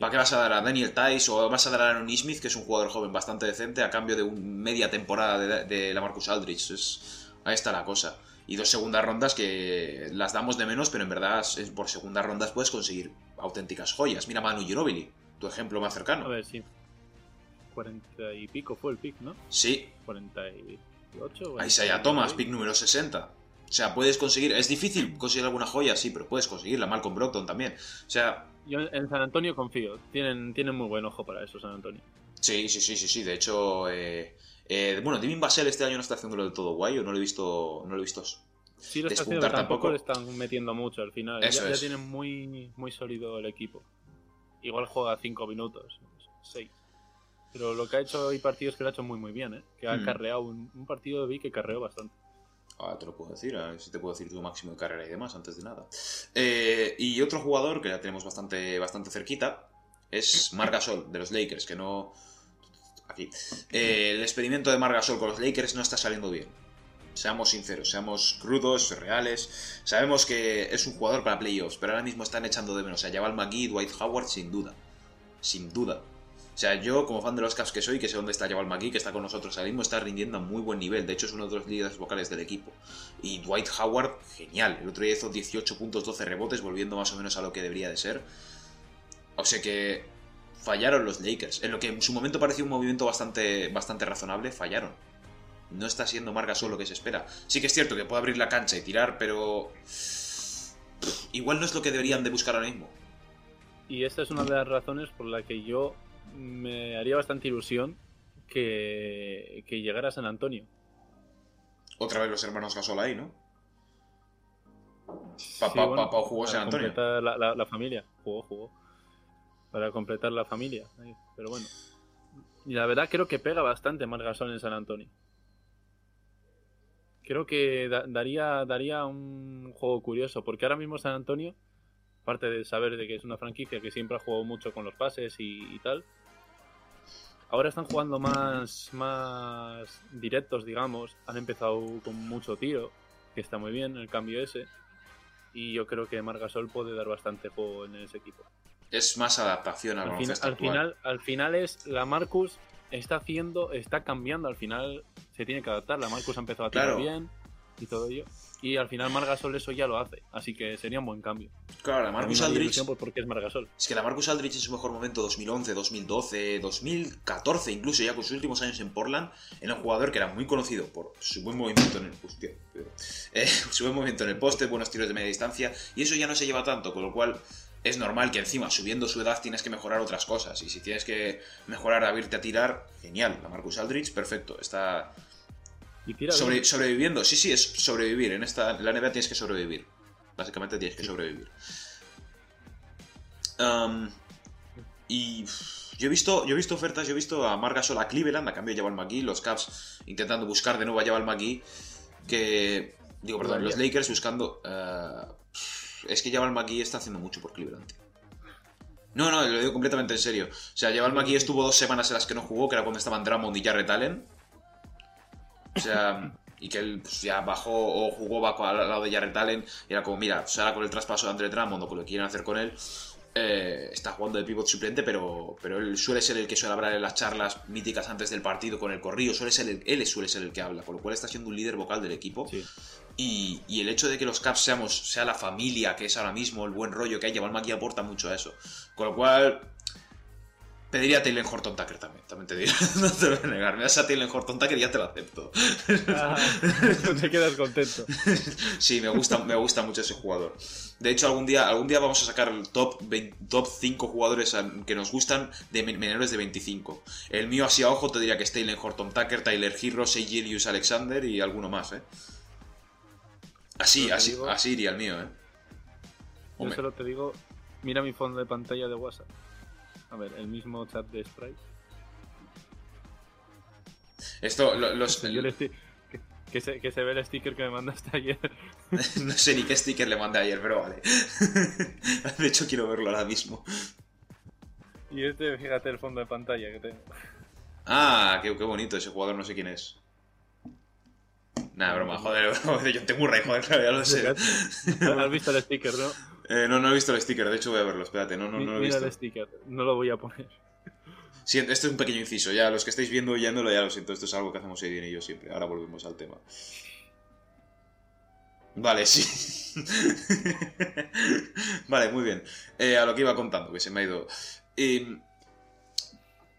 ¿para qué vas a dar a Daniel Tice o vas a dar a Aaron Smith, que es un jugador joven bastante decente, a cambio de un media temporada de, de la Marcus Aldrich? Es, ahí está la cosa. Y dos segundas rondas que las damos de menos, pero en verdad es- por segundas rondas puedes conseguir auténticas joyas. Mira Manu Ginobili, tu ejemplo más cercano. A ver, sí. 40 y pico fue el pick, ¿no? Sí, 48. a Isaiah 49. Thomas, pick número 60. O sea, puedes conseguir. Es difícil conseguir alguna joya, sí, pero puedes conseguirla. Malcolm Brockton también. O sea, Yo en San Antonio confío, tienen, tienen muy buen ojo para eso, San Antonio. sí, sí, sí, sí, sí. De hecho, eh, eh, bueno, Divin Basel este año no está haciéndolo del todo guay. Yo no lo he visto. No lo he visto. Sí lo está haciendo, pero tampoco tampoco. le están metiendo mucho al final. Eso ya, ya es. tienen muy, muy sólido el equipo. Igual juega 5 minutos, 6. Pero lo que ha hecho hay partidos que lo ha hecho muy muy bien, ¿eh? Que ha Mm. carreado un, un partido de vi que carreó bastante. Ahora te lo puedo decir, a ver si te puedo decir tu máximo de carrera y demás antes de nada. Eh, y otro jugador que ya tenemos bastante, bastante cerquita es Margasol de los Lakers, que no. Aquí. Eh, el experimento de Margasol con los Lakers no está saliendo bien. Seamos sinceros, seamos crudos, reales. Sabemos que es un jugador para playoffs, pero ahora mismo están echando de menos a Jabal McGee y Dwight Howard sin duda. Sin duda. O sea, yo como fan de los Cavs que soy, que sé dónde está Jabal McGee, que está con nosotros ahora mismo, está rindiendo a muy buen nivel. De hecho, es uno de los líderes vocales del equipo. Y Dwight Howard, genial. El otro día hizo 18 puntos, 12 rebotes, volviendo más o menos a lo que debería de ser. O sea que fallaron los Lakers. En lo que en su momento parecía un movimiento bastante, bastante razonable, fallaron. No está siendo Marga solo lo que se espera. Sí que es cierto que puede abrir la cancha y tirar, pero... Igual no es lo que deberían de buscar ahora mismo. Y esta es una de las razones por la que yo me haría bastante ilusión que, que llegara a San Antonio. Otra vez los hermanos Gasol ahí, ¿no? Sí, Papá, papá jugó San Antonio. completar La, la- la familia. Jugó, jugó. Para completar la familia. Pero bueno. Y la verdad creo que pega bastante Margasol en San Antonio. Creo que da- daría, daría un juego curioso. Porque ahora mismo San Antonio, aparte de saber de que es una franquicia que siempre ha jugado mucho con los pases y, y tal, ahora están jugando más, más directos, digamos. Han empezado con mucho tiro, que está muy bien el cambio ese. Y yo creo que Margasol puede dar bastante juego en ese equipo. Es más adaptación al, Al, fin- al final, al final es la Marcus está haciendo, está cambiando, al final se tiene que adaptar. La Marcus ha empezado a tirar Claro. bien y todo ello. Y al final Margasol eso ya lo hace. Así que sería un buen cambio. Claro, la Marcus Aldrich... pues, porque es Margasol. Es que la Marcus Aldrich en su mejor momento 2011, 2012, 2014, incluso ya con sus últimos años en Portland, era un jugador que era muy conocido por su buen movimiento en el hostia. Eh, su buen movimiento en el poste, buenos tiros de media distancia, y eso ya no se lleva tanto, con lo cual es normal que encima, subiendo su edad, tienes que mejorar otras cosas, y si tienes que mejorar a irte a tirar, genial, la Marcus Aldrich, perfecto, está Y tira sobre- bien. sobreviviendo, sí, sí, es sobrevivir, en esta en la NBA tienes que sobrevivir, básicamente tienes que sobrevivir. Um, Y yo he visto, yo he visto ofertas, yo he visto a Marc Gasol a Cleveland a cambio de Jabal McGee, los Cavs intentando buscar de nuevo a Jabal McGee, que digo, perdón, los Lakers buscando eh, es que Jabal McGee está haciendo mucho por Cleveland. No, no, lo digo completamente en serio. O sea, Jabal McGee estuvo dos semanas en las que no jugó, que era cuando estaban Drummond y Jarrett Allen. O sea, y que él pues, ya bajó o jugó bajo al lado de Jarrett Allen. Y era como, mira, pues ahora con el traspaso de Andre Drummond o con lo que quieren hacer con él, eh, está jugando de pivot suplente, pero, pero él suele ser el que suele hablar en las charlas míticas antes del partido con el corrillo. Suele ser el- él suele ser el que habla, con lo cual está siendo un líder vocal del equipo. Sí. Y, y el hecho de que los Caps seamos, sea la familia que es ahora mismo, el buen rollo que hay, Jabal McGee aporta mucho a eso. Con lo cual, pediría a Taylor Horton Tucker también, también te digo. no te lo voy a negar. Me das a Taylor Horton Tucker y ya te lo acepto. Ah, te quedas contento. Sí, me gusta, me gusta mucho ese jugador. De hecho, algún día, algún día vamos a sacar el top, 20 top 5 jugadores que nos gustan de men- menores de 25. El mío así a ojo te diría que es Taylor Horton Tucker, Tyler Hero, Gilius Alexander y alguno más, ¿eh? Así, así, digo- así iría el mío, ¿eh? Yo Hombre. solo te digo, mira mi fondo de pantalla de WhatsApp. A ver, el mismo chat de Sprite. Esto, lo- los, que, que se, que se ve el sticker que me mandaste ayer. no sé ni qué sticker le mandé ayer, pero vale. De hecho, quiero verlo ahora mismo. Y este, fíjate el fondo de pantalla que tengo. Ah, qué, qué bonito ese jugador, no sé quién es. Nah, broma, joder, yo te Murray, joder, claro, ya lo sé. Has visto el sticker, ¿no? Eh, no, no he visto el sticker, de hecho voy a verlo, espérate, no, no, no lo he Mira visto. el sticker, no lo voy a poner. Sí, este es un pequeño inciso, ya los que estáis viendo oyéndolo ya lo siento, esto es algo que hacemos Edwin y yo siempre. Ahora volvemos al tema. Vale, sí. vale, muy bien. Eh, a lo que iba contando, que se me ha ido. Eh,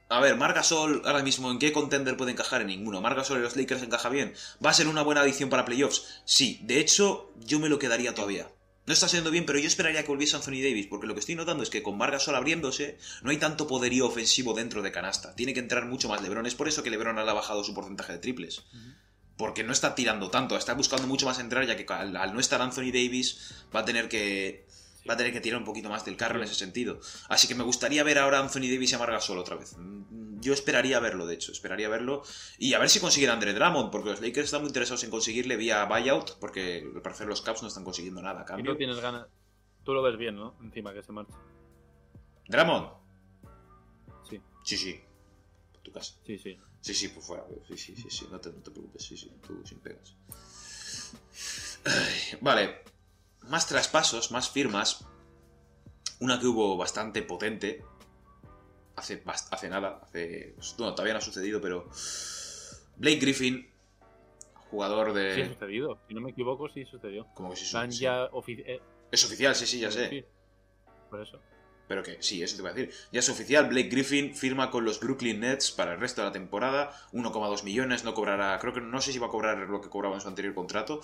a ver, Margasol ahora mismo, ¿en qué contender puede encajar? En ninguno. Margasol y los Lakers encaja bien. ¿Va a ser una buena adición para playoffs? Sí, de hecho, yo me lo quedaría todavía. No está siendo bien, pero yo esperaría que volviese Anthony Davis, porque lo que estoy notando es que con Margasol abriéndose, no hay tanto poderío ofensivo dentro de canasta. Tiene que entrar mucho más LeBron. Es por eso que LeBron ha bajado su porcentaje de triples. Porque no está tirando tanto, está buscando mucho más entrar, ya que al, al no estar Anthony Davis va a tener que va a tener que tirar un poquito más del carro en ese sentido. Así que me gustaría ver ahora a Anthony Davis y a Margasol otra vez. Yo esperaría verlo, de hecho, esperaría verlo. Y a ver si consiguen a Andre Drummond, porque los Lakers están muy interesados en conseguirle vía buyout, porque al parecer los Caps no están consiguiendo nada a Y cambio. no tienes ganas. Tú lo ves bien, ¿no? Encima que se marcha. ¿Drummond? Sí, Sí, sí. Por tu casa. sí, sí. Sí, sí, por fuera. Sí, sí, sí, sí. No te, no te preocupes. Sí, sí. Tú sin pegas. Ay, vale. Más traspasos, más firmas. Una que hubo bastante potente. Hace, hace nada. Hace. Bueno, todavía no ha sucedido, pero. Blake Griffin. Jugador Sí ha de. sucedido. Si no me equivoco, sí sucedió. Como que sí, ofi- eh, Es oficial, sí, sí, ya sé. Por eso. Pero que sí, eso te iba a decir. Ya es oficial, Blake Griffin firma con los Brooklyn Nets para el resto de la temporada. 1,2 millones, no cobrará. Creo que no sé si va a cobrar lo que cobraba en su anterior contrato.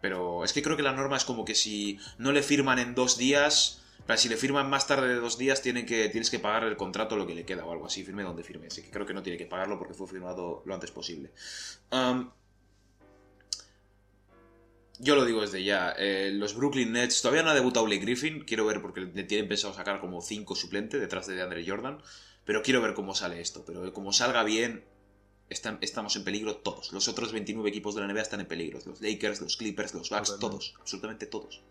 Pero es que creo que la norma es como que si no le firman en dos días. Plan, Si le firman más tarde de dos días, tienen que, tienes que pagar el contrato lo que le queda o algo así, firme donde firme. Así que creo que no tiene que pagarlo porque fue firmado lo antes posible. Um, yo lo digo desde ya. eh, los Brooklyn Nets todavía no ha debutado Blake Griffin. Quiero ver porque le tienen pensado sacar como 5 suplentes detrás de Andre Jordan. Pero quiero ver cómo sale esto. Pero como salga bien, están- estamos en peligro todos. Los otros 29 equipos de la NBA están en peligro. Los Lakers, los Clippers, los Bucks, todos. Absolutamente todos.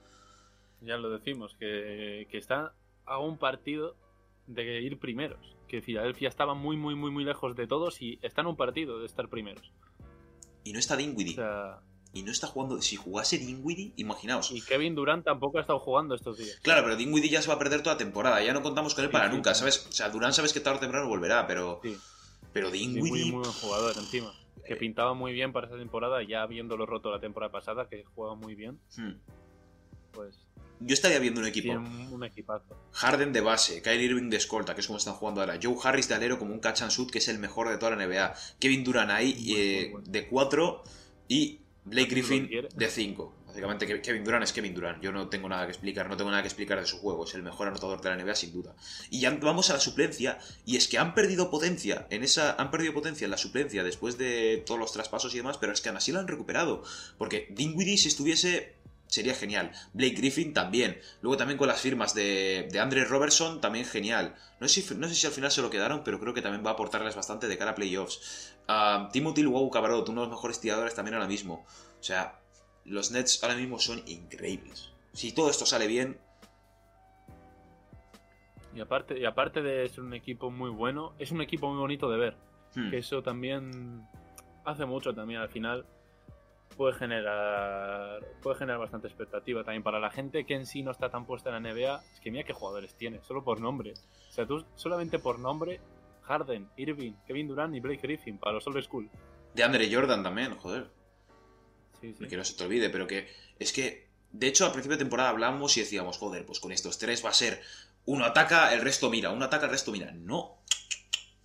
Ya lo decimos, que, que está a un partido de ir primeros. Que Filadelfia estaba muy, muy, muy, muy lejos de todos y está en un partido de estar primeros. Y no está Dinwiddie. O sea, Y no está jugando. Si jugase Dinwiddie, imaginaos. y Kevin Durant tampoco ha estado jugando estos días. Claro, pero Dinwiddie ya se va a perder toda la temporada. Ya no contamos con él para Sí, nunca, sí. ¿sabes? O sea, Durant sabes que tarde o temprano volverá, pero. Sí, Pero sí, muy, Dinwiddie. muy buen jugador encima. Que pintaba muy bien para esta temporada, ya habiéndolo roto la temporada pasada, que juega muy bien, Hmm. Pues Yo estaría viendo un equipo. un, equipazo. Harden de base, Kyrie Irving de escolta, que es como están jugando ahora. Joe Harris de alero como un catch and shoot, que es el mejor de toda la NBA. Kevin Durant ahí Muy, eh, muy bueno. de 4 y Blake Griffin de 5. Básicamente Ke- Kevin Durant es Kevin Durant. Yo no tengo nada que explicar, no tengo nada que explicar de su juego. Es el mejor anotador de la NBA sin duda. Y ya vamos a la suplencia y es que han perdido potencia en esa han perdido potencia en la suplencia después de todos los traspasos y demás, pero es que aún así lo han recuperado, porque Dinwiddie si estuviese sería genial. Blake Griffin también. Luego también con las firmas de, de Andre Robertson, también genial. No sé, si, no sé si al final se lo quedaron, pero creo que también va a aportarles bastante de cara a playoffs. Uh, Timothy Luau Cabarot, uno de los mejores tiradores también ahora mismo. O sea, los Nets ahora mismo son increíbles. Si todo esto sale bien. Y aparte, y aparte de ser un equipo muy bueno, es un equipo muy bonito de ver. Hmm. Que eso también hace mucho también al final puede generar puede generar bastante expectativa también para la gente que en sí no está tan puesta en la NBA. Es que mira qué jugadores tiene, solo por nombre. O sea, tú solamente por nombre, Harden, Irving, Kevin Durant y Blake Griffin para los Old School. De Andre Jordan también, joder. Sí, sí. Que no se te olvide, pero que es que, de hecho, al principio de temporada hablamos y decíamos, joder, pues con estos tres va a ser uno ataca, el resto mira, uno ataca, el resto mira. No,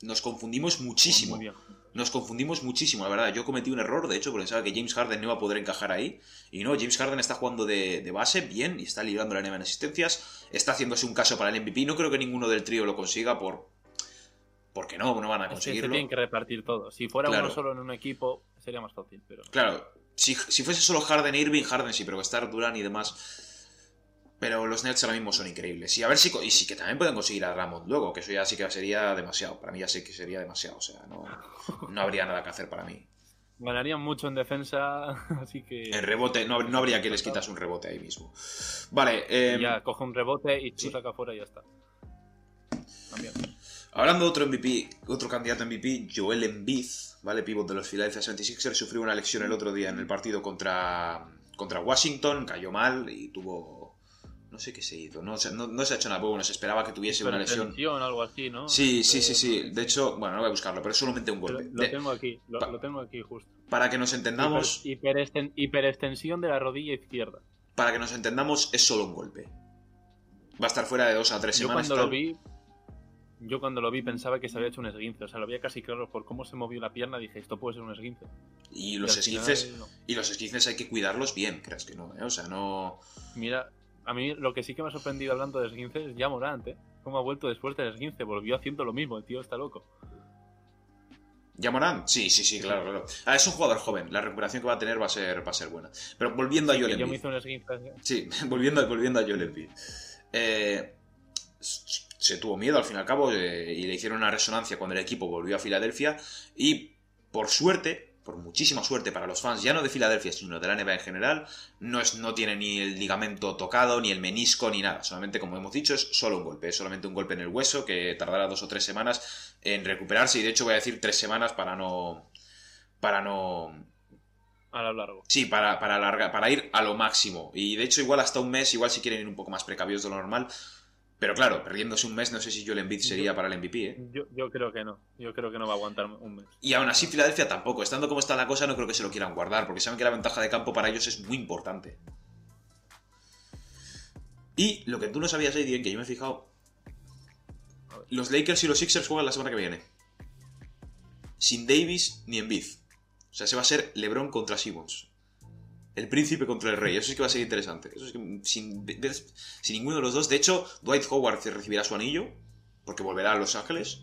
nos confundimos muchísimo. Muy bien nos confundimos muchísimo, la verdad. Yo cometí un error, de hecho, porque pensaba que James Harden no iba a poder encajar ahí. Y no, James Harden está jugando de, base bien y está librando la NBA en asistencias. Está haciéndose un caso para el MVP. No creo que ninguno del trío lo consiga por. Porque no, no van a conseguirlo. Es que tienen que repartir todo. Si fuera uno solo en un equipo, sería más fácil. Pero... Claro, si, si fuese solo Harden e Irving, Harden sí, pero que estar Durán y demás pero los Nets ahora mismo son increíbles. Y a ver si. Y sí que también pueden conseguir a Ramón luego, que eso ya sí que sería demasiado. Para mí ya sí que sería demasiado. O sea, no, no habría nada que hacer para mí. Ganarían mucho en defensa, así que. En rebote, no, no habría que les quitas un rebote ahí mismo. Vale. Eh... Ya, coge un rebote y tú saca fuera y ya está. También. Hablando de otro MVP, otro candidato MVP, Joel Embiid, ¿vale? Pivot de los Philadelphia 76ers, sufrió una lesión el otro día en el partido contra, contra Washington, cayó mal y tuvo no sé qué se hizo, no, no, se ha hecho nada bueno, se esperaba que tuviese una lesión. algo así, ¿no? Sí, sí, sí, sí. De hecho, bueno, no voy a buscarlo, pero es solamente un golpe. Lo, tengo aquí, lo, tengo aquí justo. Para que nos entendamos... hiperextensión de la rodilla izquierda. Para que nos entendamos, es solo un golpe. Va a estar fuera de dos a tres semanas. Yo cuando lo vi, yo cuando lo vi pensaba que se había hecho un esguince. O sea, lo veía casi claro por cómo se movió la pierna. Dije, esto puede ser un esguince. Y los esguinces, y los esguinces hay que cuidarlos bien, creas que no, ¿eh? O sea, no. Mira, a mí lo que sí que me ha sorprendido hablando de esguince es ya Morant, ¿eh? Cómo ha vuelto después del esguince, volvió haciendo lo mismo, el tío está loco. ¿Ya Morant? Sí, sí, sí, claro, claro. Ah, es un jugador joven, la recuperación que va a tener va a ser, va a ser buena. Pero volviendo a Joel Embiid. Sí, volviendo, volviendo a Joel Embiid. Eh, se tuvo miedo al fin y al cabo eh, y le hicieron una resonancia cuando el equipo volvió a Filadelfia y por suerte por muchísima suerte para los fans, ya no de Filadelfia, sino de la NBA en general, no, es, no tiene ni el ligamento tocado, ni el menisco, ni nada. Solamente, como hemos dicho, es solo un golpe. Es solamente un golpe en el hueso que tardará dos o tres semanas en recuperarse. Y de hecho voy a decir tres semanas para no... Para no... A lo largo. Sí, para, para, para ir a lo máximo. Y de hecho igual hasta un mes, igual si quieren ir un poco más precavidos de lo normal, pero claro, perdiéndose un mes, no sé si Joel Embiid sería para el MVP, ¿eh? Yo, creo que no. Yo creo que no va a aguantar un mes. Y aún así, Filadelfia tampoco. Estando como está la cosa, no creo que se lo quieran guardar, porque saben que la ventaja de campo para ellos es muy importante. Y lo que tú no sabías, Aiden, que yo me he fijado. Los Lakers y los Sixers juegan la semana que viene. Sin Davis ni Embiid. O sea, se va a ser LeBron contra Simmons. El príncipe contra el rey. Eso sí que va a ser interesante. Eso es que sin, sin ninguno de los dos. De hecho, Dwight Howard recibirá su anillo. Porque volverá a Los Ángeles.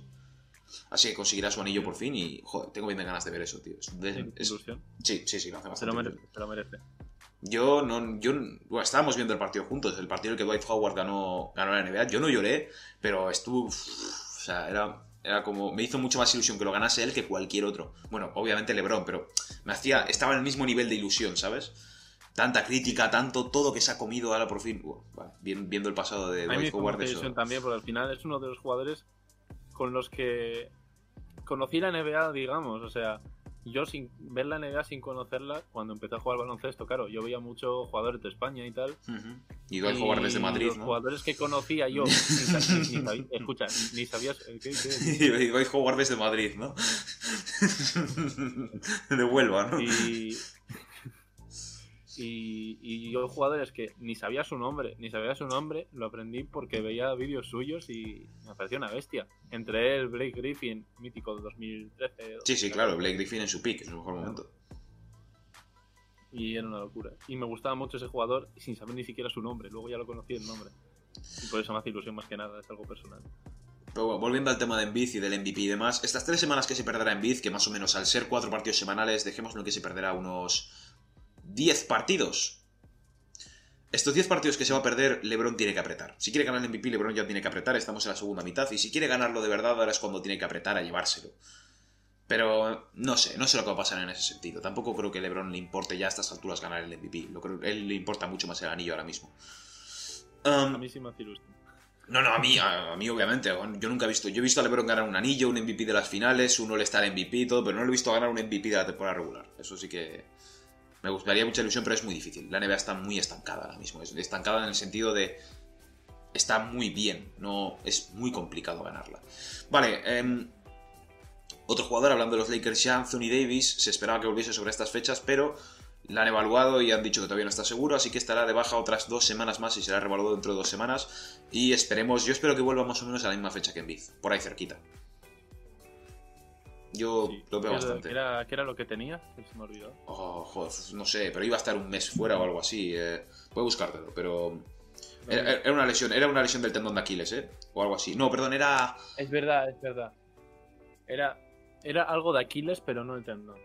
Así que conseguirá su anillo por fin. Y, joder, tengo bien de ganas de ver eso, tío. sí, sí, sí, lo hace. Se lo merece. Se lo merece. Yo no. Yo, bueno, estábamos viendo el partido juntos. El partido en el que Dwight Howard ganó, ganó la NBA. Yo no lloré, pero estuvo. o sea, era era como. Me hizo mucho más ilusión que lo ganase él que cualquier otro. Bueno, obviamente LeBron, pero me hacía. Estaba en el mismo nivel de ilusión, ¿sabes? Tanta crítica, tanto todo que se ha comido ahora por fin. viendo el pasado de Dwight Howard. ilusión también, porque al final es uno de los jugadores con los que conocí la NBA, digamos. O sea, yo sin ver la NBA, sin conocerla, cuando empecé a jugar baloncesto, claro, yo veía muchos jugadores de España y tal. Y dos jugadores de Madrid, los jugadores que conocía yo, ni, sabía, escucha, ni sabías... ¿qué, qué? Y dos jugadores de Madrid, ¿no? de Huelva, ¿no? Y, y, yo jugadores que ni sabía su nombre, ni sabía su nombre, lo aprendí porque veía vídeos suyos y me parecía una bestia. Entre él, Blake Griffin, mítico de 2013. Sí, sí, claro, Blake Griffin en su pick, es su mejor momento. Y era una locura. Y me gustaba mucho ese jugador sin saber ni siquiera su nombre. Luego ya lo conocí el nombre. Y por eso me hace ilusión más que nada, es algo personal. Pero volviendo al tema de Embiid y del MVP y demás, estas tres semanas que se perderá Embiid, que más o menos al ser cuatro partidos semanales, dejémoslo que se perderá unos 10 partidos. estos 10 partidos que se va a perder, LeBron tiene que apretar. Si quiere ganar el MVP, LeBron ya tiene que apretar. Estamos en la segunda mitad. Y si quiere ganarlo de verdad, ahora es cuando tiene que apretar a llevárselo. Pero no sé, no sé lo que va a pasar en ese sentido. Tampoco creo que LeBron le importe ya a estas alturas ganar el MVP. Lo creo, él le importa mucho más el anillo ahora mismo. Um, A mí sí me hace ilusión. no, no, a mí, a, a mí obviamente. Yo nunca he visto. Yo he visto a LeBron ganar un anillo, un MVP de las finales, un All-Star MVP y todo, pero no lo he visto ganar un MVP de la temporada regular. Eso sí que me gustaría mucha ilusión, pero es muy difícil. La NBA está muy estancada ahora mismo. Es estancada en el sentido de. Está muy bien, no es muy complicado ganarla. Vale, em, otro jugador, hablando de los Lakers ya, Anthony Davis, se esperaba que volviese sobre estas fechas, pero la han evaluado y han dicho que todavía no está seguro, así que estará de baja otras dos semanas más y será revaluado dentro de dos semanas. Y esperemos, yo espero que vuelva más o menos a la misma fecha que en Biz, por ahí cerquita. Yo Sí. lo veo ¿Qué era- bastante. ¿Qué era, qué era lo que tenía? Que se me ha olvidado. Oh, joder, no sé, pero iba a estar un mes fuera o algo así. Eh, puedo buscártelo, pero. Era, era una lesión, era una lesión del tendón de Aquiles, ¿eh? O algo así. No, perdón, era. Es verdad, es verdad. Era, era algo de Aquiles, pero no el tendón.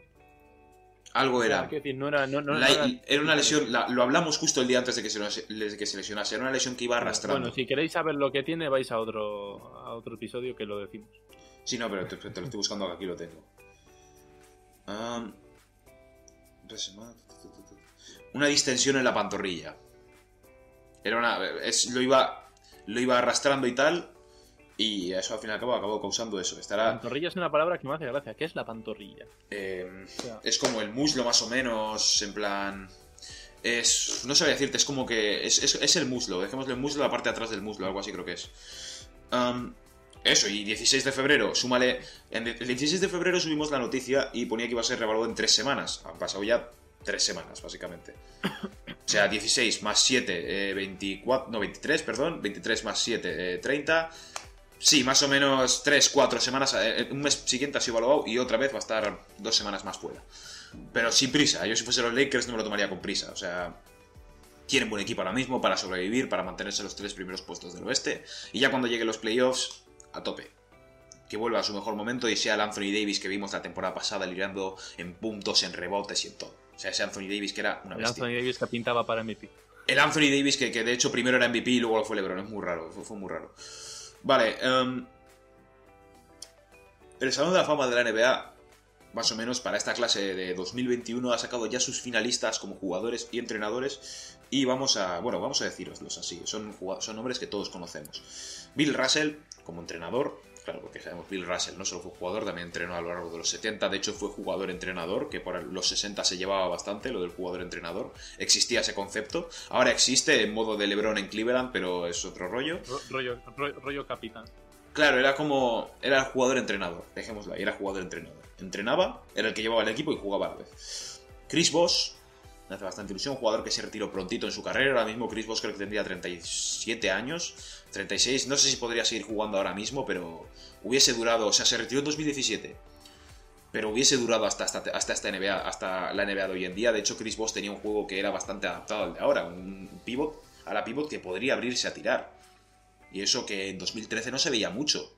Algo era. Decir, no era, no, no- La- no era- era una lesión, la- lo hablamos justo el día antes de que, se, de que se lesionase. Era una lesión que iba arrastrando. Bueno, si queréis saber lo que tiene, vais a otro, a otro episodio que lo decimos. Sí, no, pero te, te lo estoy buscando, aquí lo tengo. Resema- una distensión en la pantorrilla. Era una. es- lo, iba, lo iba arrastrando y tal. Y eso al fin y al cabo acabó causando eso. Estará. Pantorrilla es una palabra que me hace gracia. ¿Qué es la pantorrilla? eh, O sea, es como el muslo más o menos. En plan. Es. No sabía decirte, es como que. Es, es- es el muslo. Dejémosle el muslo, la parte de atrás del muslo, algo así creo que es. Am, eso, y 16 de febrero, súmale. El 16 de febrero subimos la noticia y ponía que iba a ser revaluado en 3 semanas. Han pasado ya 3 semanas, básicamente. O sea, 16 más 7, eh, 24. No, 23, perdón. 23 más 7, eh, 30. Sí, más o menos 3, 4 semanas. eh, un mes siguiente ha sido evaluado y otra vez va a estar 2 semanas más fuera. Pero sin prisa. Yo si fuese los Lakers no me lo tomaría con prisa. O sea, tienen buen equipo ahora mismo para sobrevivir, para mantenerse en los tres primeros puestos del oeste. Y ya cuando lleguen los playoffs, a tope. Que vuelva a su mejor momento y sea el Anthony Davis que vimos la temporada pasada liderando en puntos, en rebotes y en todo. O sea, ese Anthony Davis que era una el bestia. Anthony Davis que pintaba para MVP. El Anthony Davis que, que de hecho primero era MVP y luego lo fue LeBron. Es muy raro, fue, fue muy raro. Vale, em, el Salón de la Fama de la NBA, más o menos para esta clase de 2021, ha sacado ya sus finalistas como jugadores y entrenadores. Y vamos a, bueno, vamos a deciroslos así. Son, son nombres que todos conocemos. Bill Russell, como entrenador, claro, porque sabemos Bill Russell no solo fue jugador, también entrenó a lo largo de los 70. De hecho, fue jugador-entrenador, que por los 60 se llevaba bastante lo del jugador-entrenador. Existía ese concepto. Ahora existe en modo de LeBron en Cleveland, pero es otro rollo. Ro- rollo, rollo, rollo capitán. Claro, era como. Era jugador-entrenador, dejémoslo ahí, era jugador-entrenador. Entrenaba, era el que llevaba el equipo y jugaba a la vez. Chris Voss, me hace bastante ilusión, un jugador que se retiró prontito en su carrera. Ahora mismo Chris Voss creo que tendría 37 años, 36. No sé si podría seguir jugando ahora mismo, pero hubiese durado. O sea, se retiró en 2017. Pero hubiese durado hasta, hasta, hasta esta NBA, hasta la NBA de hoy en día. De hecho, Chris Voss tenía un juego que era bastante adaptado al de ahora. Un pivot, a la pivot que podría abrirse a tirar. Y eso que en 2013 no se veía mucho.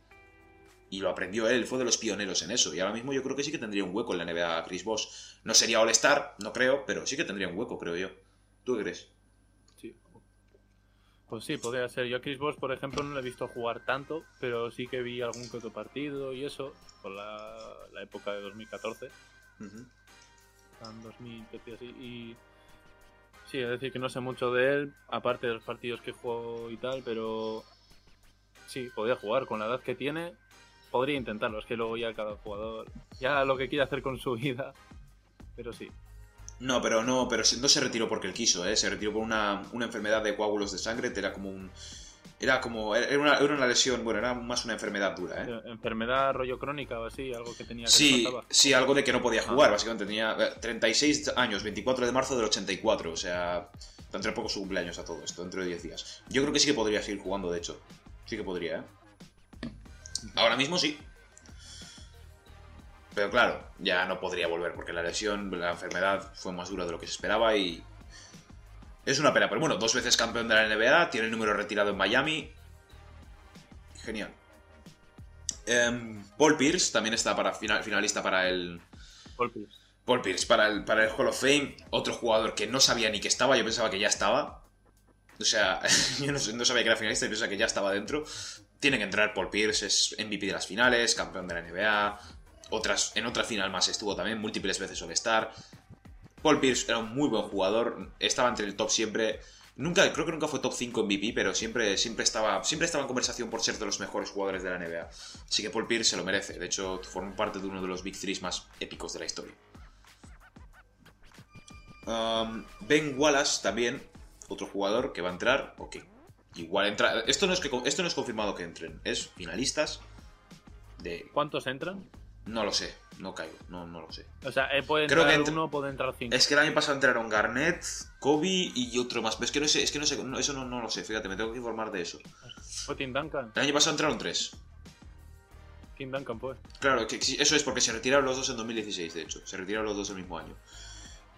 Y lo aprendió él, fue de los pioneros en eso. Y ahora mismo yo creo que sí que tendría un hueco en la NBA Chris Bosh. No sería All-Star, no creo, pero sí que tendría un hueco, creo yo. ¿Tú qué crees? Sí. Pues sí, podría ser. Yo a Chris Bosh, por ejemplo, no le he visto jugar tanto, pero sí que vi algún que otro partido y eso, por la, la época de 2014, Ujú. en 2013 así. Y sí, es decir, que no sé mucho de él, aparte de los partidos que juego y tal, pero sí, podría jugar con la edad que tiene. Podría intentarlo, es que luego ya cada jugador, ya lo que quiere hacer con su vida, pero sí. No, pero no, pero no se retiró porque él quiso, ¿eh? Se retiró por una, una enfermedad de coágulos de sangre, era como un... Era como... Era una, era una lesión, bueno, era más una enfermedad dura, ¿eh? Enfermedad rollo crónica o así, algo que tenía que Sí, sí, algo de que no podía jugar, Ah. básicamente. Tenía eh, 36 años, 24 de marzo del 84, o sea, dentro de poco su cumpleaños a todo esto, dentro de 10 días. Yo creo que sí que podría seguir jugando, de hecho. Sí que podría, ¿eh? Ahora mismo sí. Pero claro, ya no podría volver porque la lesión, la enfermedad fue más dura de lo que se esperaba y... Es una pena, pero bueno, dos veces campeón de la NBA, tiene el número retirado en Miami. Genial. Em, Paul Pierce también está para final- finalista para el, Paul Pierce. Paul Pierce para el, para el Hall of Fame, otro jugador que no sabía ni que estaba, yo pensaba que ya estaba. O sea, yo no, no, sabía que era finalista y pensaba que ya estaba dentro. Tiene que entrar Paul Pierce, es MVP de las finales, campeón de la NBA. Otras, en otra final más estuvo también, múltiples veces All-Star. Paul Pierce era un muy buen jugador, estaba entre el top siempre. Nunca, creo que nunca fue top 5 MVP, pero siempre, siempre, estaba, siempre estaba en conversación por ser de los mejores jugadores de la NBA. Así que Paul Pierce se lo merece. De hecho, forma parte de uno de los Big Threes más épicos de la historia. Um, ben Wallace también, otro jugador que va a entrar, o que igual entra. Esto no es, que, esto no es confirmado que entren, es finalistas de. ¿Cuántos entran? No lo sé, no caigo, no, no lo sé. O sea, eh, puede entrar Creo que uno, puede entrar cinco. Es que el año pasado entraron Garnett, Kobe y otro más. Pero es que no sé, es que no sé, eso no, no, lo sé, fíjate, me tengo que informar de eso. ¿Fue Tim Duncan? El año pasado entraron tres. Tim Duncan, pues. Claro, que, eso es porque se retiraron los dos en 2016, de hecho. Se retiraron los dos el mismo año.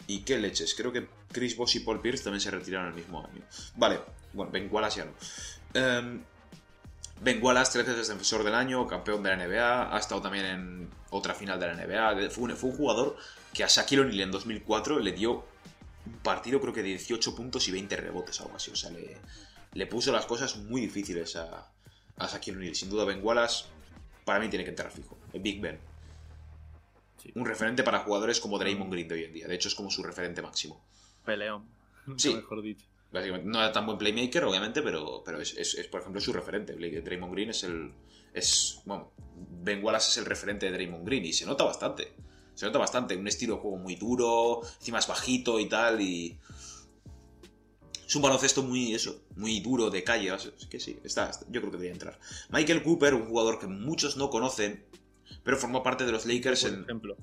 Y qué leches, creo que Chris Bosh y Paul Pierce también se retiraron el mismo año. Vale, bueno, Ben Wallace ya no. Um, ben Wallace, tres veces defensor del año, campeón de la NBA, ha estado también en otra final de la NBA. Fue un, fue un jugador que a Shaquille O'Neal en 2004 le dio un partido, creo que de 18 puntos y 20 rebotes, algo así. O sea, le, le puso las cosas muy difíciles a, a Shaquille O'Neal. Sin duda, Ben Wallace, para mí tiene que entrar fijo. El Big Ben. Un referente para jugadores como Draymond Green de hoy en día. De hecho, es como su referente máximo. Peleón. Sí. Mejor dicho. Básicamente, no era tan buen playmaker, obviamente, pero, pero es, es, por ejemplo, su referente. Draymond Green es el. Es, bueno, Ben Wallace es el referente de Draymond Green y se nota bastante. Se nota bastante. Un estilo de juego muy duro, encima es bajito y tal. Y. Es un baloncesto muy, eso, muy duro, de calle. Es que sí, está, yo creo que debería entrar. Michael Cooper, un jugador que muchos no conocen, pero formó parte de los Lakers Por en. ejemplo.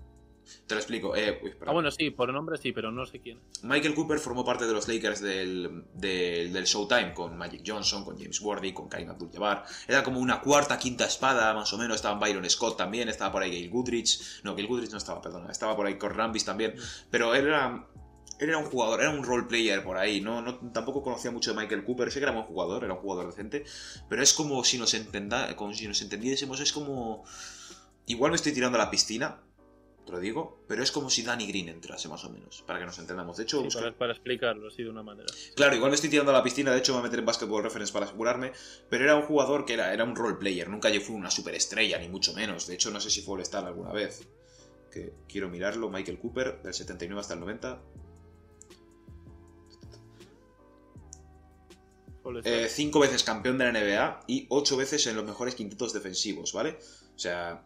Te lo explico. Eh, uy, ah, bueno, sí, por nombre sí, pero no sé quién. Michael Cooper formó parte de los Lakers del, del, del Showtime con Magic Johnson, con James Worthy, con Karim Abdul-Jabbar. Era como una cuarta, quinta espada, más o menos. Estaban Byron Scott también, estaba por ahí Gail Goodrich. No, Gail Goodrich no estaba, perdona. Estaba por ahí Cord Rambis también. Pero era, era un jugador, era un role player por ahí, ¿no? no tampoco conocía mucho de Michael Cooper, sé que era buen jugador, era un jugador decente, pero es como si nos, entenda, como si nos entendiésemos, es como... Igual me estoy tirando a la piscina, te lo digo, pero es como si Danny Green entrase más o menos, para que nos entendamos. De hecho, Sí, busca- para, para explicarlo así de una manera. Claro, igual me estoy tirando a la piscina, de hecho me voy a meter en Basketball Reference para asegurarme, pero era un jugador que era, era un role player, nunca yo fui una superestrella, ni mucho menos. De hecho, no sé si fue All-Star alguna vez. Que quiero mirarlo, Michael Cooper, del 79 hasta el 90. All Eh, cinco veces campeón de la NBA y ocho veces en los mejores quintetos defensivos, ¿vale? O sea,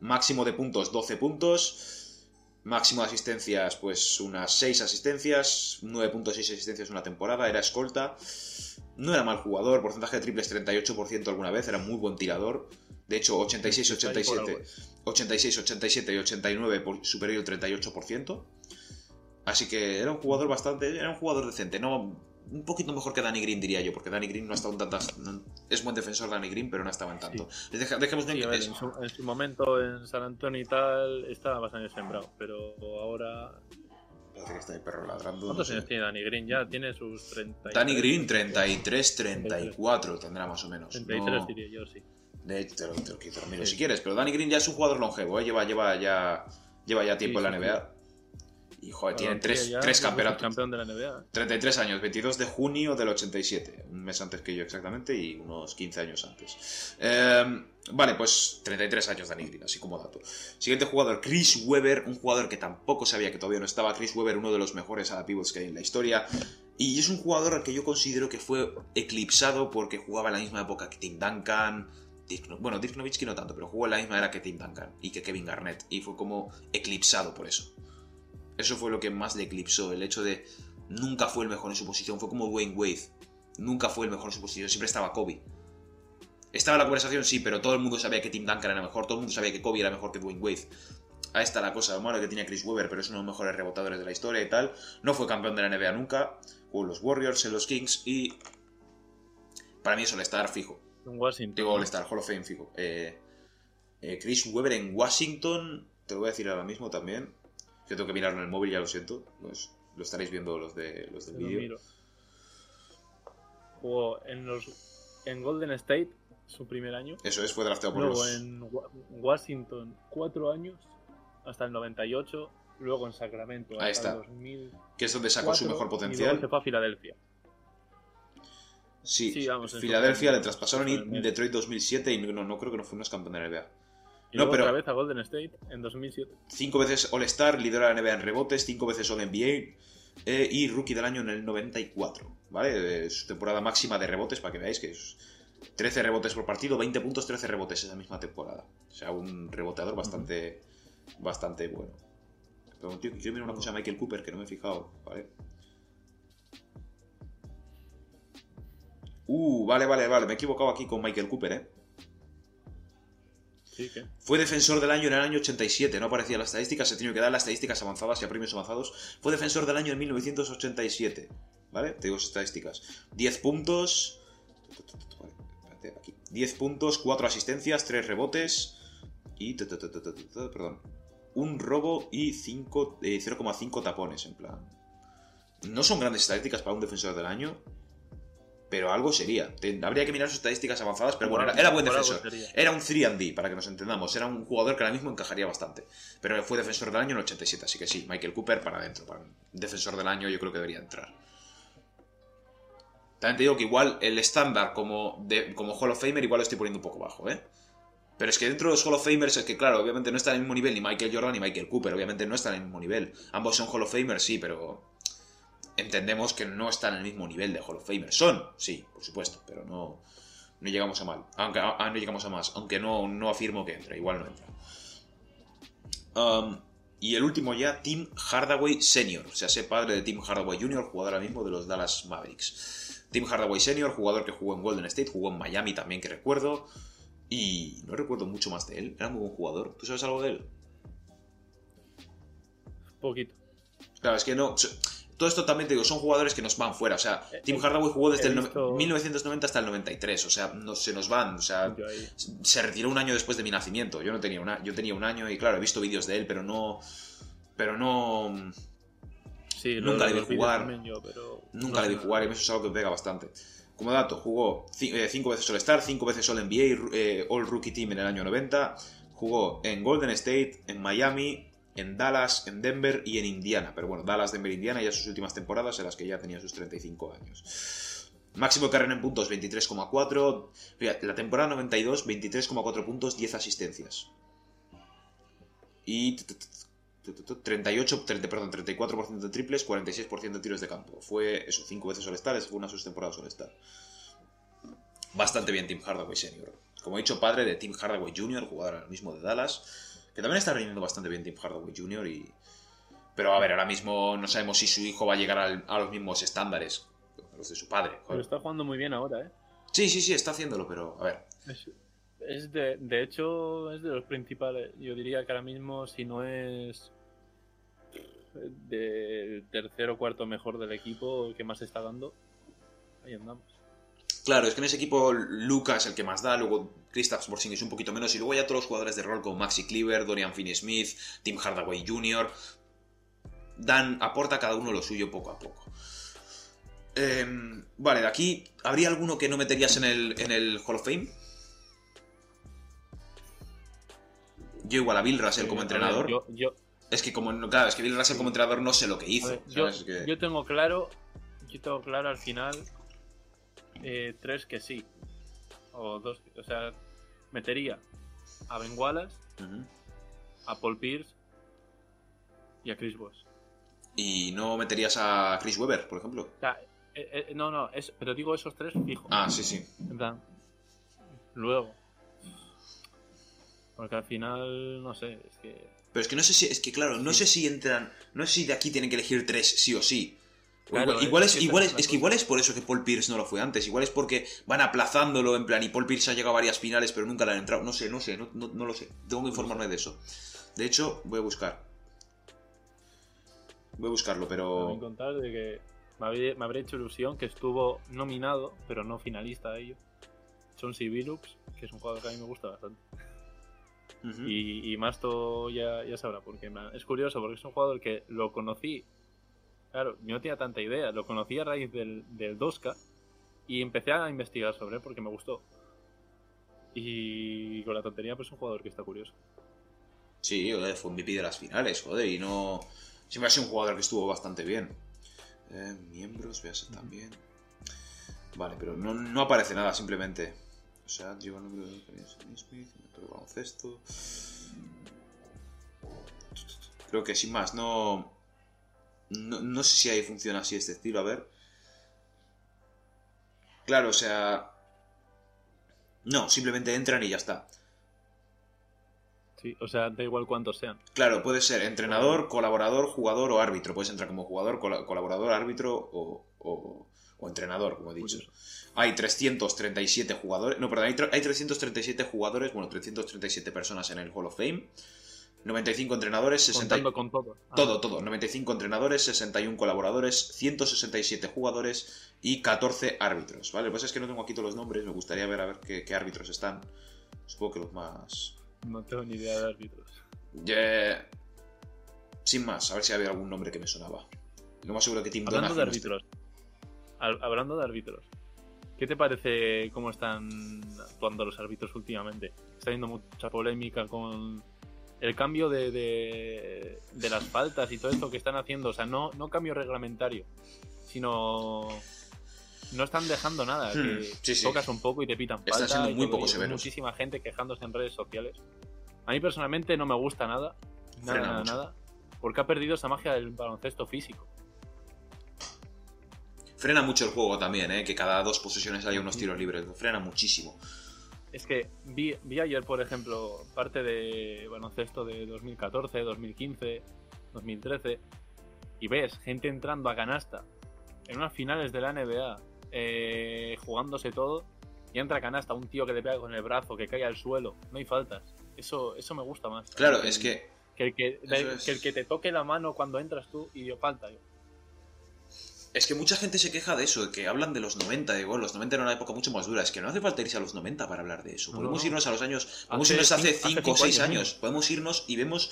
máximo de puntos 12 puntos, máximo de asistencias pues unas 6 asistencias, 9.6 asistencias una temporada, era escolta, no era mal jugador, porcentaje de triples 38% alguna vez, era muy buen tirador. De hecho, 86, Está ahí por 87, 86, 87 y 89 por superior al 38%. Así que era un jugador bastante, era un jugador decente, no un poquito mejor que Danny Green diría yo, porque Danny Green no ha estado en tantas, no- es buen defensor Danny Green, pero no estaba en tanto. Deja- dejemos Sí, a ver, en, su, en su momento en San Antonio y tal estaba bastante sembrado, pero ahora... Parece que está el perro ladrando. no ¿Cuántos sé. años tiene Danny Green? Ya tiene sus 30. Danny Green 33, 34 tendrá más o menos. 33 No- diría yo, sí. de te lo, te lo- te lo miro Sí. si quieres, pero Danny Green ya es un jugador longevo, ¿eh? lleva, lleva, ya, lleva ya tiempo en la NBA. Y joder, tienen Claro, tres, ya tres es campeonatos. campeón de la NBA. 33 años, 22 de junio del 87, un mes antes que yo exactamente y unos 15 años antes. Eh, vale, pues 33 años Danny Green, así como dato. Siguiente jugador, Chris Webber, un jugador que tampoco sabía que todavía no estaba. Chris Webber, uno de los mejores ala pivots que hay en la historia. Y es un jugador al que yo considero que fue eclipsado porque jugaba en la misma época que Tim Duncan. Bueno, Dirk Nowitzki no tanto, pero jugó en la misma era que Tim Duncan y que Kevin Garnett. Y fue como eclipsado por eso. Eso fue lo que más le eclipsó, el hecho de nunca fue el mejor en su posición, fue como Dwayne Wade, nunca fue el mejor en su posición, siempre estaba Kobe. Estaba en la conversación, sí, pero todo el mundo sabía que Tim Duncan era mejor, todo el mundo sabía que Kobe era mejor que Dwayne Wade. Ahí está la cosa, malo que tenía Chris Webber, pero es uno de los mejores rebotadores de la historia y tal. No fue campeón de la NBA nunca, jugó en los Warriors, en los Kings y... Para mí es All-Star fijo. En Washington. Digo All-Star, Hall of Fame fijo. Eh, eh, Chris Webber en Washington, te lo voy a decir ahora mismo también. Yo tengo que mirarlo en el móvil, ya lo siento. Pues, lo estaréis viendo los, de, los del vídeo. Jugó en, los, en Golden State, su primer año. Eso es, fue drafteado por Luego los... en Wa- Washington, cuatro años, hasta el 98. Luego en Sacramento, Ahí hasta está. el 2000. Que es donde sacó su mejor Y luego potencial. se fue a Filadelfia. Sí, Sí, vamos, Filadelfia le traspasaron y. Detroit 2007 y no, no creo que no fuimos campeón de NBA. Y No, luego pero- otra vez a Golden State en 2007. Cinco veces All-Star, lidera la NBA en rebotes, cinco veces All-NBA eh, y Rookie del año en el 94. ¿Vale? Eh, su temporada máxima de rebotes, para que veáis que es 13 rebotes por partido, 20 puntos, 13 rebotes esa misma temporada. O sea, un reboteador bastante, bastante bueno. Pero, tío, quiero mirar una cosa a Michael Cooper que no me he fijado, ¿vale? Uh, vale, vale, vale, me he equivocado aquí con Michael Cooper, ¿eh? Fue defensor del año en el año 87, no aparecía las estadísticas, se tiene que dar las estadísticas avanzadas y a premios avanzados. Fue defensor del año en 1987, ¿vale? Te digo estadísticas. 10 puntos... Vale, espérate, aquí. 10 puntos, 4 asistencias, 3 rebotes y... Perdón. Un robo y 5, eh, 0,5 tapones, en plan. No son grandes estadísticas para un defensor del año, pero algo sería. Habría que mirar sus estadísticas avanzadas, pero bueno, era, era buen defensor. Era un 3D, para que nos entendamos. Era un jugador que ahora mismo encajaría bastante. Pero fue defensor del año en el 87, así que sí, Michael Cooper para adentro. Para defensor del año yo creo que debería entrar. También te digo que igual el estándar como, de, como Hall of Famer igual lo estoy poniendo un poco bajo, ¿eh? Pero es que dentro de los Hall of Famers es que, claro, obviamente no está en el mismo nivel ni Michael Jordan ni Michael Cooper. Obviamente no están en el mismo nivel. Ambos son Hall of Famers, sí, pero entendemos que no están en el mismo nivel de Hall of Famers. Son, sí, por supuesto, pero no, no llegamos a mal. Aunque ah, no llegamos a más, aunque no, no afirmo que entra, igual no entra. Um, y el último ya, Tim Hardaway Sr., o sea, ese padre de Tim Hardaway Jr., jugador ahora mismo de los Dallas Mavericks. Tim Hardaway Sr., jugador que jugó en Golden State, jugó en Miami también, que recuerdo. Y no recuerdo mucho más de él, era muy buen jugador. ¿Tú sabes algo de él? Poquito. Claro, es que no. Todo esto también te digo, son jugadores que nos van fuera. O sea, Eh, Tim eh, Hardaway jugó desde he el no- visto- 1990 hasta el 93. O sea, no se nos van. O sea, se retiró un año después de mi nacimiento. Yo no tenía una, yo tenía un año y claro, he visto vídeos de él, pero no. Pero no. Sí, Nunca le vi jugar. también yo, pero Nunca no le vi jugar y eso es algo que me pega bastante. Como dato, jugó 5 veces All-Star, 5 veces All-NBA, eh, All-Rookie Team en el año 90. Jugó en Golden State, en Miami, en Dallas, en Denver y en Indiana. Pero bueno, Dallas, Denver, Indiana ya sus últimas temporadas en las que ya tenía sus 35 años. Máximo de carrera en puntos, 23,4. Fíjate, la temporada 92, 23,4 puntos, 10 asistencias. Y 38, 30, perdón, 34% de triples, 46% de tiros de campo. Fue eso, 5 veces All-Star, esa fue una de sus temporadas All-Star. Bastante bien Tim Hardaway Sr. Como he dicho, padre de Tim Hardaway Jr., jugador ahora mismo de Dallas, que también está rindiendo bastante bien Tim Hardaway Jr. Y... Pero a ver, ahora mismo no sabemos si su hijo va a llegar al- a los mismos estándares, los de su padre. Pero está jugando muy bien ahora, ¿eh? Sí, sí, sí, está haciéndolo, pero a ver. Es, es de, de hecho, es de los principales. Yo diría que ahora mismo, si no es del tercero o cuarto mejor del equipo que más está dando, ahí andamos. Claro, es que en ese equipo Lucas el que más da, luego Kristaps Porzingis un poquito menos, y luego ya todos los jugadores de rol como Maxi Cleaver, Dorian Finney-Smith, Tim Hardaway Jr. dan, aporta cada uno lo suyo poco a poco. Em, vale, de aquí, ¿habría alguno que no meterías en el, en el Hall of Fame? Yo igual a Bill Russell como ver, entrenador. yo, yo, Es que como, claro, es que Bill Russell como entrenador no sé lo que hizo. ver, yo, ¿sabes? Que- yo tengo claro, yo tengo claro al final eh, tres que sí. O dos, o sea, metería a Ben Wallace, a Paul Pierce y a Chris Bosh. Y no meterías a Chris Webber, por ejemplo. O sea, eh, eh, no, no, es, pero digo esos tres fijo. Ah, sí, sí. En plan, luego. Porque al final, no sé, es que. Pero es que no sé si, es que claro, no sé si entran, no sé si de aquí tienen que elegir tres sí o sí. Claro, igual, igual es es, que igual es, la que igual es por eso que Paul Pierce no lo fue antes. Igual es porque van aplazándolo en plan y Paul Pierce ha llegado a varias finales pero nunca le han entrado. No sé, no sé, no, no, no lo sé. Tengo que informarme de eso. De hecho, voy a buscar. Voy a buscarlo, pero... contar de que me habría, me habría hecho ilusión que estuvo nominado, pero no finalista a ello. Chauncey Billups, que es un jugador que a mí me gusta bastante. Y, y Masto ya, ya sabrá, porque es curioso, porque es un jugador que lo conocí. Claro, yo no tenía tanta idea, lo conocí a raíz del, del 2K y empecé a investigar sobre él porque me gustó. Y con la tontería, pues es un jugador que está curioso. Sí, joder, fue MVP de las finales, joder, y no... Siempre ha sido un jugador que estuvo bastante bien. Eh, miembros, véase también. Vale, pero no, no aparece nada, simplemente. O sea, lleva el número de Smith, método baloncesto. Creo que sin más, no, no. No sé si ahí funciona así este estilo, a ver. Claro, o sea. No, simplemente entran y ya está. Sí, o sea, da igual cuántos sean. Claro, puede ser entrenador, colaborador, jugador o árbitro. Puedes entrar como jugador, col- colaborador, árbitro o, o- o entrenador, como he dicho. Hay 337 jugadores. No, perdón, hay, hay 337 jugadores, bueno, 337 personas en el Hall of Fame. 95 entrenadores, 60, Contando con todo. Ah, todo, todo. 95 entrenadores, 61 colaboradores, 167 jugadores y 14 árbitros, ¿vale? Pues es que no tengo aquí todos los nombres, me gustaría ver a ver qué, qué árbitros están. Supongo que los más... No tengo ni idea de árbitros. Ya- Sin más, a ver si había algún nombre que me sonaba. Lo más seguro que Tim Hablando de no árbitros. hab- Hablando de árbitros. ¿Qué te parece cómo están actuando los árbitros últimamente? Está habiendo mucha polémica con el cambio de, de, de las faltas y todo esto que están haciendo. O sea, no, no cambio reglamentario, sino... No están dejando nada. Hmm, que sí, sí. tocas un poco y te pitan Están falta. siendo y muy poco severos. Muchísima gente quejándose en redes sociales. A mí personalmente no me gusta nada. Nada, nada, nada. Porque ha perdido esa magia del baloncesto físico. Frena mucho el juego también, ¿eh? Que cada dos posesiones haya unos tiros libres. Frena muchísimo. Es que vi, vi ayer, por ejemplo, parte de baloncesto de 2014, 2015, 2013, y ves gente entrando a canasta en unas finales de la NBA, eh, jugándose todo, y entra a canasta un tío que le pega con el brazo, que cae al suelo, no hay faltas. Eso, eso me gusta más. Claro, es que Que el que, es. que el que te toque la mano cuando entras tú y dio falta. Es que mucha gente se queja de eso, de que hablan de los 90, de bueno, los 90 era una época mucho más dura. Es que no hace falta irse a los 90 para hablar de eso. Podemos no. irnos a los años. Podemos irnos hace cin- hace 5 o cinco 6 años, años. Podemos irnos y vemos.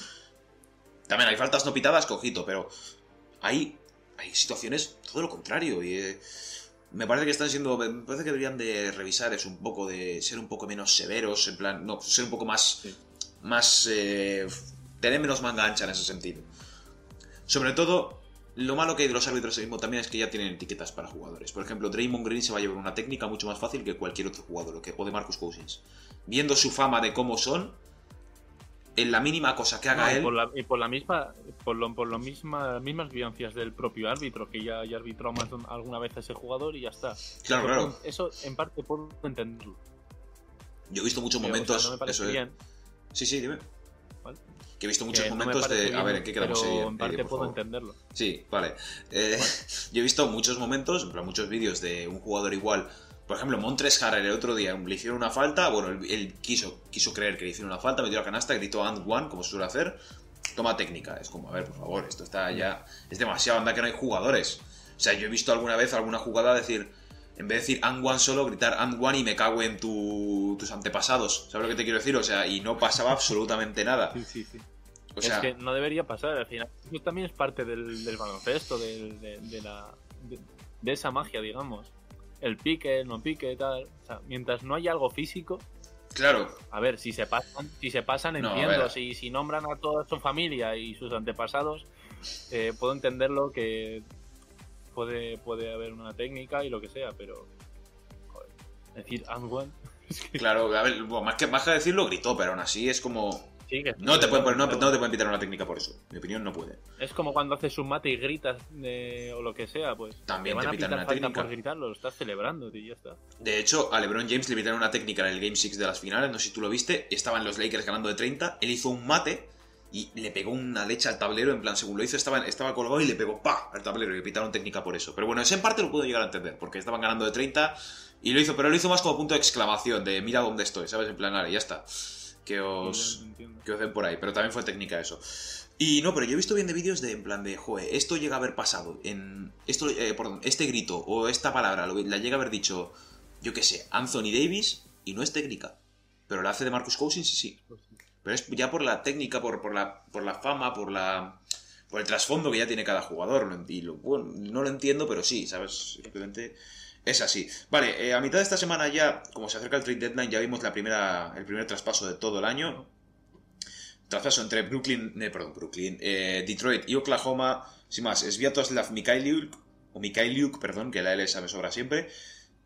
También hay faltas no pitadas, cojito, pero hay, hay situaciones todo lo contrario. Y eh, me parece que están siendo. Me parece que deberían de revisar eso un poco, de ser un poco menos severos, en plan. No, ser un poco más. Sí. Más. eh, tener menos manga ancha en ese sentido. Sobre todo, lo malo que hay de los árbitros mismo también es que ya tienen etiquetas para jugadores. Por ejemplo, Draymond Green se va a llevar una técnica mucho más fácil que cualquier otro jugador, o de Marcus Cousins. Viendo su fama de cómo son, en la mínima cosa que haga No, y él. por la, y por la misma por lo, por lo misma, mismas vivencias del propio árbitro que ya, ya arbitró más de un- alguna vez a ese jugador y ya está Claro, claro. eso en parte puedo entenderlo Yo he visto muchos Pero, o sea, momentos. no me parece eso bien Sí, sí, dime. ¿Vale? Que he visto muchos Que no me momentos parece de. A bien, ver, ¿en qué quedamos pero Eddie? en parte puedo favor? entenderlo Sí, vale. Eh, yo he visto muchos momentos, muchos vídeos de un jugador igual. Por ejemplo, Montres Harrell el otro día le hicieron una falta. Bueno, él, él quiso, quiso creer que le hicieron una falta, metió la canasta, gritó and one, como se suele hacer. Toma técnica. Es como, a ver, por favor, esto está ya. Es demasiado, anda que no hay jugadores. O sea, yo he visto alguna vez alguna jugada decir. En vez de decir and one solo, gritar and one y me cago en tu- tus antepasados. ¿Sabes lo que te quiero decir? O sea, y no pasaba absolutamente nada. sí sí sí O sea, es que no debería pasar al final eso también es parte del, del baloncesto del- de, de la de, de esa magia digamos el pique el no pique tal o sea, mientras no haya algo físico claro, A ver, si se pasan, si se pasan entiendo. Si, si nombran a toda su familia y sus antepasados, eh, puedo entenderlo que puede, puede haber una técnica y lo que sea, pero. Joder, decir and one. es que claro, a ver, bueno, más que, más que decirlo, gritó, pero aún así es como. sí, que- No te pueden poner- no, no te pueden pitar una técnica por eso. Mi opinión, no puede. Es como cuando haces un mate y gritas o lo que sea, pues. También te te pitan una técnica. por gritarlo, lo estás celebrando, tío, ya está. De hecho, a LeBron James le pitaron una técnica en el Game 6 de las finales, no sé si tú lo viste. Estaban los Lakers ganando de 30. Él hizo un mate y le pegó una leche al tablero. En plan, según lo hizo, estaba, estaba colgado y le pegó ¡pa! al tablero y le pitaron técnica por eso. Pero bueno, ese en parte lo puedo llegar a entender, porque estaban ganando de 30 y lo hizo, pero lo hizo más como punto de exclamación, de mira dónde estoy, ¿sabes? En plan, "Vale, ya está. Que os. Sí, que os den por ahí, pero también fue técnica eso. Y no, pero yo he visto bien de vídeos de en plan de, joder, esto llega a haber pasado, en esto, eh, perdón, este grito o esta palabra lo- la llega a haber dicho, yo qué sé, Anthony Davis y no es técnica, pero la hace de Marcus Cousins y sí. Pero es ya por la técnica, por, por, la, por la fama, por la por el trasfondo que ya tiene cada jugador. Y lo- no lo entiendo, pero sí, ¿sabes? Simplemente es así. Vale, eh, a mitad de esta semana ya, como se acerca el trade deadline, ya vimos la primera, el primer traspaso de todo el año. Traspaso entre Brooklyn, eh, perdón, Brooklyn, eh, Detroit y Oklahoma. Sin más, Sviatoslav Mikhailiuk, o Mikhailiuk, perdón, que la L esa me sobra siempre.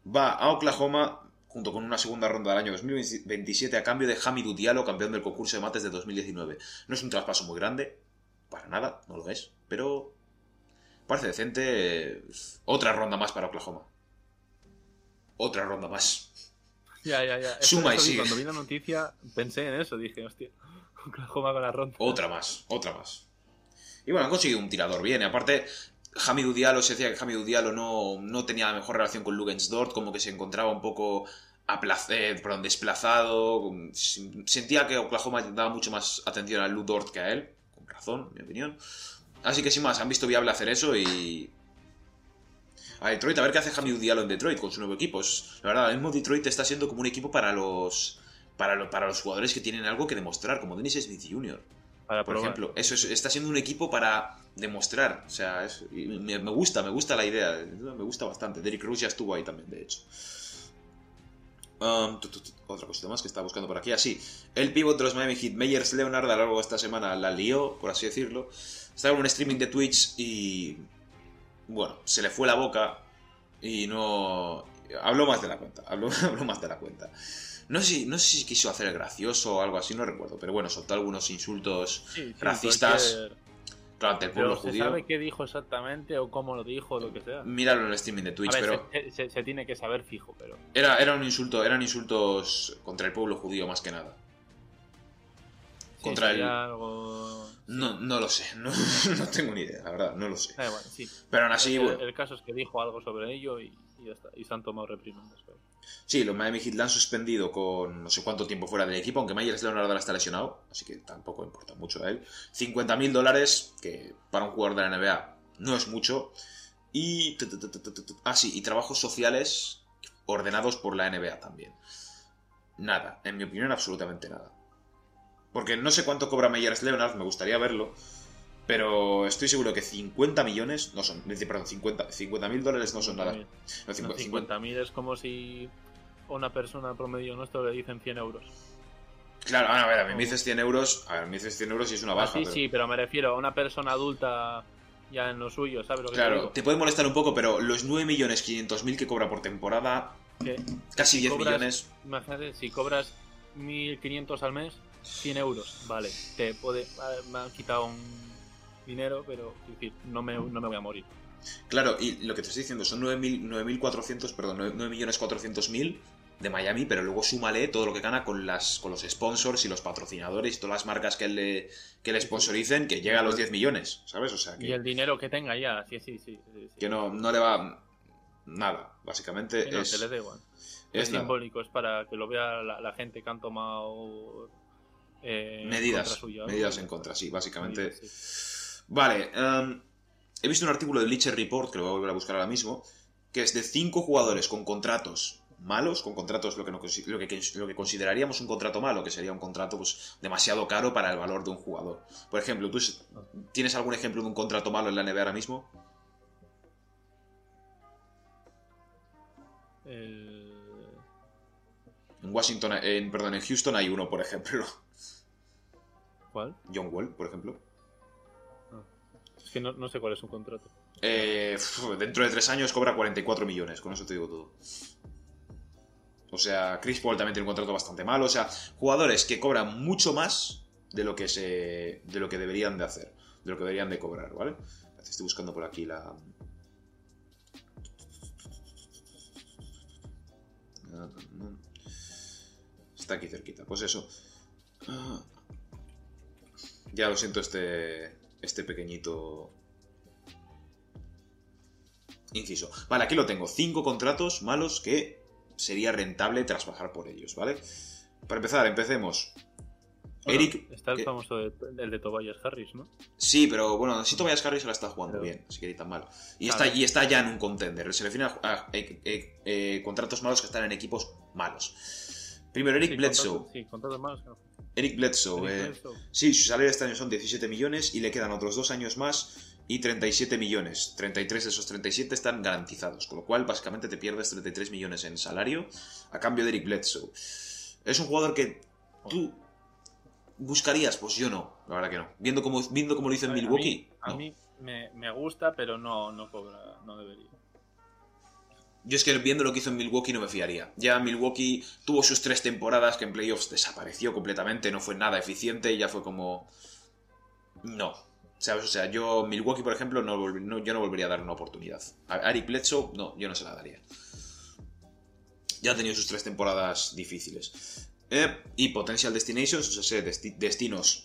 va a Oklahoma junto con una segunda ronda del año 2027 a cambio de Hamidou Diallo, campeón del concurso de mates de 2019. No es un traspaso muy grande, para nada, no lo es, pero parece decente. Otra ronda más para Oklahoma. Otra ronda más. Ya, ya, ya. Suma y Eso sigue. Cuando vi la noticia pensé en eso, dije, hostia, Oklahoma con la ronda. Otra más, otra más. Y bueno, han conseguido un tirador bien. Y aparte, Hamidou Diallo, se decía que Hamidou Diallo no, no tenía la mejor relación con Lugensdort, como que se encontraba un poco perdón, desplazado. Sentía que Oklahoma daba mucho más atención a Lu Dort que a él, con razón, en mi opinión. Así que sin más, han visto viable hacer eso y... A Detroit, a ver qué hace Hamidou Diallo en Detroit con su nuevo equipo. Es- La verdad, ahora mismo Detroit está siendo como un equipo para los... Para, lo- para los jugadores que tienen algo que demostrar, como Dennis Smith Jr. Para Por probar. ejemplo, eso es- está siendo un equipo para demostrar. O sea, es- me, me gusta, me gusta la idea. Me gusta bastante. Derrick Rose ya estuvo ahí también, de hecho. Um, tu, tu, tu, otra cosita más que estaba buscando por aquí. Así, el pivot de los Miami Heat, Meyers Leonard, a lo largo de esta semana la lió, por así decirlo. Estaba en un streaming de Twitch y. Bueno, se le fue la boca y no. Habló más de la cuenta. Habló, habló más de la cuenta. No sé, si- no sé si quiso hacer el gracioso o algo así, no recuerdo. Pero bueno, soltó algunos insultos Sí, sí, racistas, cualquier- claro, ante el pueblo Pero se judío. sabe qué dijo exactamente o cómo lo dijo o lo que sea. Míralo en el streaming de Twitch, ver, pero se, se- se tiene que saber fijo, pero. era, era un insulto, eran insultos contra el pueblo judío más que nada. sí, Contra sería el- algo. No, no lo sé, no, no tengo ni idea, la verdad, no lo sé. Sí. Pero aún así, el, bueno, el caso es que dijo algo sobre ello y, y ya está. Y se han tomado reprimendas. pero- sí, los Miami Heat han suspendido con no sé cuánto tiempo fuera del equipo, aunque Myers Leonard está lesionado, así que tampoco importa mucho a él. 50 mil dólares, que para un jugador de la NBA no es mucho. Y... Ah, sí, y trabajos sociales ordenados por la NBA también. Nada, en mi opinión, absolutamente nada. Porque no sé cuánto cobra Meyers Leonard, me gustaría verlo. Pero estoy seguro que 50 millones no son. Perdón, 50 mil dólares no son nada. 50.000. No, No, 50 50.000 es como si a una persona promedio nuestro le dicen 100 euros. Claro, ah, a ver, a mí me dices 100 euros. A ver, me dices 100 euros y es una Ah, baja. sí, pero- sí, pero me refiero a una persona adulta ya en lo suyo, ¿sabes lo que te Claro, digo? te puede molestar un poco, pero los 9.500.000 que cobra por temporada, Que, casi Si 10 cobras- millones. imagínate, si cobras 1.500 al mes, 100 euros, vale, te puede, ah, me han quitado un dinero, pero es decir, no me, no me voy a morir. Claro, y lo que te estoy diciendo son 9.000 9.400, perdón, 9.400.000 de Miami, pero luego súmale todo lo que gana con las con los sponsors y los patrocinadores y todas las marcas que le, que le sponsoricen, que llega a los 10 millones, ¿sabes? O sea, Y que, el dinero que tenga ya, sí, sí, sí. sí, sí. que no, no le va nada, básicamente Sí, no, es, se le da igual. es simbólico, es para que lo vea la, la gente que han tomado eh, medidas, suya, ¿no? medidas en contra, sí, básicamente. Medidas, sí. Vale, em, he visto un artículo de Bleacher Report, que lo voy a volver a buscar ahora mismo, que es de cinco jugadores con contratos malos, con contratos lo que, no consi- lo que, lo que consideraríamos un contrato malo, que sería un contrato pues, demasiado caro para el valor de un jugador. Por ejemplo, ¿tú tienes algún ejemplo de un contrato malo en la NBA ahora mismo? El- En Washington, en, perdón, en Houston hay uno, por ejemplo. ¿Cuál? John Wall, por ejemplo. Es que no, sé cuál es un contrato. Eh, dentro de tres años cobra 44 millones, con eso te digo todo. O sea, Chris Paul también tiene un contrato bastante malo. O sea, jugadores que cobran mucho más de lo que se. de lo que deberían de hacer. De lo que deberían de cobrar, ¿vale? Estoy buscando por aquí la. Está aquí cerquita. Pues eso. Ah. Ya lo siento este. Este pequeñito inciso. Vale, aquí lo tengo. Cinco contratos malos que sería rentable trasbajar por ellos, ¿vale? Para empezar, empecemos. Bueno, Eric. Está el que- famoso de, el de Tobias Harris, ¿no? Sí, pero bueno, si Tobias Harris se la está jugando Pero- bien, así que ni tan mal. Y, está, y está ya en un contender. Se refiere a, a- eh, eh, eh, contratos malos que están en equipos malos. Primero, Eric Sí, Bledsoe. contratos- sí, contratos malos. que no. Eric Bledsoe. Eric eh, Bledsoe. Sí, su salario este año son 17 millones y le quedan otros dos años más y 37 millones. 33 de esos 37 están garantizados, con lo cual básicamente te pierdes 33 millones en salario a cambio de Eric Bledsoe. Es un jugador que tú buscarías, pues yo no, la verdad que no. Viendo cómo, viendo cómo lo hizo en A mí- Milwaukee, A no. mí me, me gusta, pero no, no cobra, no debería. Yo es que viendo lo que hizo en Milwaukee no me fiaría. Ya Milwaukee tuvo sus tres temporadas que en playoffs desapareció completamente, no fue nada eficiente ya fue como... No. ¿Sabes? O sea, yo Milwaukee, por ejemplo, no, yo no volvería a dar una oportunidad. A Bledsoe, no, yo no se la daría. Ya ha tenido sus tres temporadas difíciles. Eh, y Potential Destinations, o sea, desti- destinos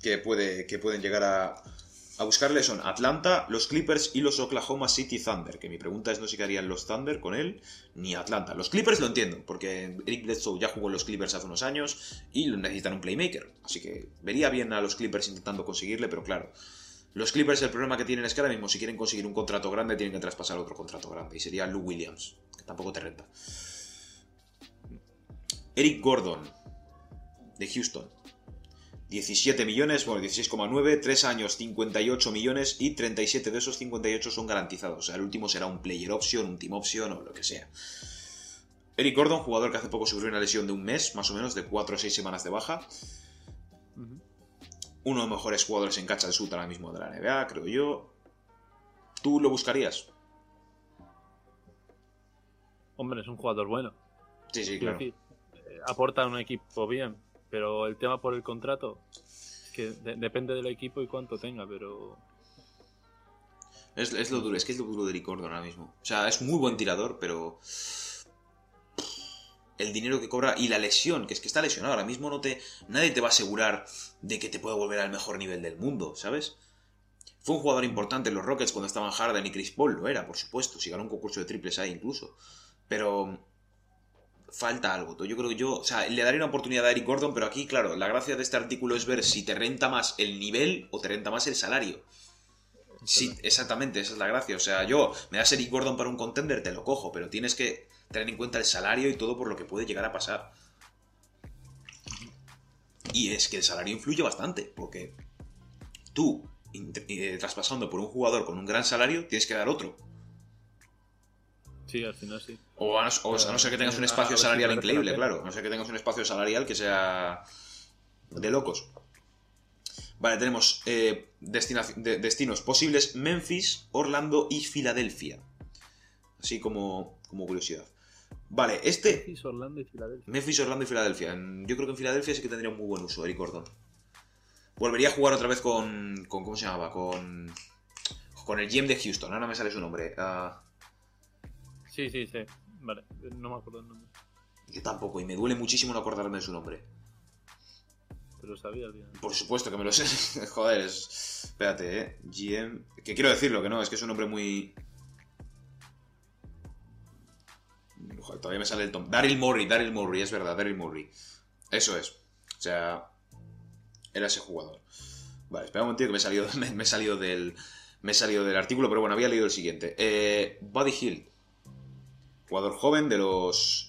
que, puede, que pueden llegar a, a buscarle son Atlanta, los Clippers y los Oklahoma City Thunder. Que mi pregunta es no sé qué harían los Thunder con él, ni Atlanta. Los Clippers lo entiendo, porque Eric Bledsoe ya jugó en los Clippers hace unos años y necesitan un playmaker. Así que vería bien a los Clippers intentando conseguirle, pero claro. Los Clippers el problema que tienen es que ahora mismo si quieren conseguir un contrato grande tienen que traspasar otro contrato grande. Y sería Lou Williams, que tampoco te renta. Eric Gordon, de Houston. 17 millones, bueno, 16,9, 3 años, 58 millones y 37 de esos 58 son garantizados. O sea, el último será un player option, un team option o lo que sea. Eric Gordon, jugador que hace poco sufrió una lesión de un mes, más o menos, de 4 o 6 semanas de baja. Uno de los mejores jugadores en catch and shoot ahora mismo de la NBA, creo yo. ¿Tú lo buscarías? Hombre, es un jugador bueno. Sí, sí, claro. decir, eh, aporta a un equipo bien, pero el tema por el contrato, que de- depende del equipo y cuánto tenga, pero Es, es lo duro, es que es lo duro de Eric Gordon ahora mismo. O sea, es muy buen tirador, pero. El dinero que cobra y la lesión, que es que está lesionado ahora mismo, no te. Nadie te va a asegurar de que te puede volver al mejor nivel del mundo, ¿sabes? Fue un jugador importante en los Rockets cuando estaban Harden y Chris Paul, lo era, por supuesto. Si ganó un concurso de triples ahí incluso. Pero. Falta algo. Yo creo que yo. O sea, le daré una oportunidad a Eric Gordon, pero aquí, claro, la gracia de este artículo es ver si te renta más el nivel o te renta más el salario. Sí, exactamente, esa es la gracia. O sea, yo me das Eric Gordon para un contender, te lo cojo, pero tienes que tener en cuenta el salario y todo por lo que puede llegar a pasar. Y es que el salario influye bastante, porque tú, eh, traspasando por un jugador con un gran salario, tienes que dar otro. Sí, al final sí. O a no, o a no ser que tengas un A- a espacio si salarial increíble, claro. A no ser que tengas un espacio salarial que sea de locos. Vale, tenemos eh, de- destinos posibles: Memphis, Orlando y Filadelfia. Así como, como curiosidad. Vale, este. Memphis, Orlando y Filadelfia. Memphis, Orlando y Filadelfia. Yo creo que en Filadelfia sí que tendría un muy buen uso, Eric Gordon. Volvería a jugar otra vez con. con ¿Cómo se llamaba? Con. Con el GM de Houston. Ahora me sale su nombre. Ah, Sí, sí, sí. Vale, no me acuerdo el nombre, yo tampoco, y me duele muchísimo no acordarme de su nombre. pero sabía al final. Por supuesto que me lo sé. Joder, es... Espérate, ¿eh? GM... Que quiero decirlo, que no, es que es un nombre muy... Joder, todavía me sale el tom. Daryl Morey, Daryl Morey, es verdad, Daryl Morey. Eso es. O sea, era ese jugador. Vale, espera un momentito que me he salido, me, me he salido del... Me he salido del artículo, pero bueno, había leído el siguiente. Eh, Buddy Hill. Jugador joven de los...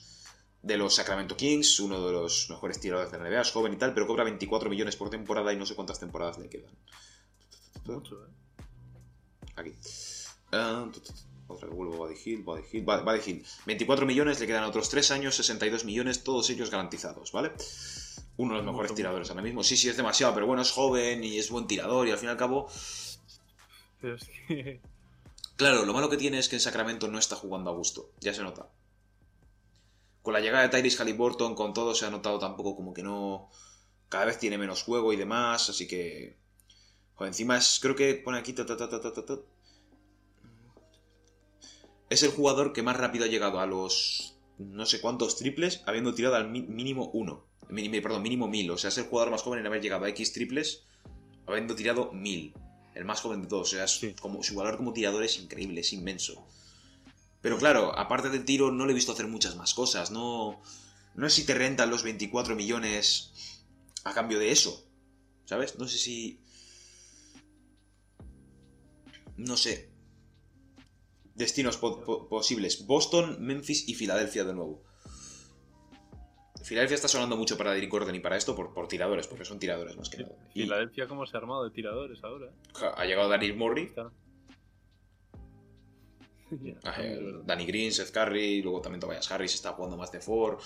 De los Sacramento Kings, uno de los mejores tiradores de la NBA, es joven y tal, pero cobra 24 millones por temporada y no sé cuántas temporadas le quedan. Mucho, ¿eh? Aquí. Tu. otra que vuelvo, Buddy Hill, Buddy Hill, Buddy Hill. 24 millones, le quedan otros 3 años, 62 millones, todos ellos garantizados, ¿vale? Uno de los mejores tiradores ahora mismo. Sí, sí, es demasiado, pero bueno, es joven y es buen tirador y al fin y al cabo... Pero es que. Claro, lo malo que tiene es que en Sacramento no está jugando a gusto, ya se nota. Con la llegada de Tyrese Halliburton, con todo, se ha notado tampoco como que no... Cada vez tiene menos juego y demás, así que... Encima es... Creo que pone aquí... Es el jugador que más rápido ha llegado a los... No sé cuántos triples, habiendo tirado al mínimo uno. Mini- perdón, mínimo mil. O sea, es el jugador más joven en haber llegado a X triples, habiendo tirado mil. El más joven de todos. O sea, es Sí. como, su valor como tirador es increíble, es inmenso. Pero claro, aparte del tiro, no le he visto hacer muchas más cosas. No, no sé si te rentan los 24 millones a cambio de eso. ¿Sabes? No sé si. No sé. Destinos po- po- posibles: Boston, Memphis y Filadelfia de nuevo. Filadelfia está sonando mucho para Derrick Gordon y para esto por, por tiradores, porque son tiradores más que nada. Y Filadelfia, ¿cómo se ha armado de tiradores ahora? eh? ha llegado Daniel Ah, es el verdad. Danny Green, Seth Curry, luego también Tobias Harris está jugando más de four.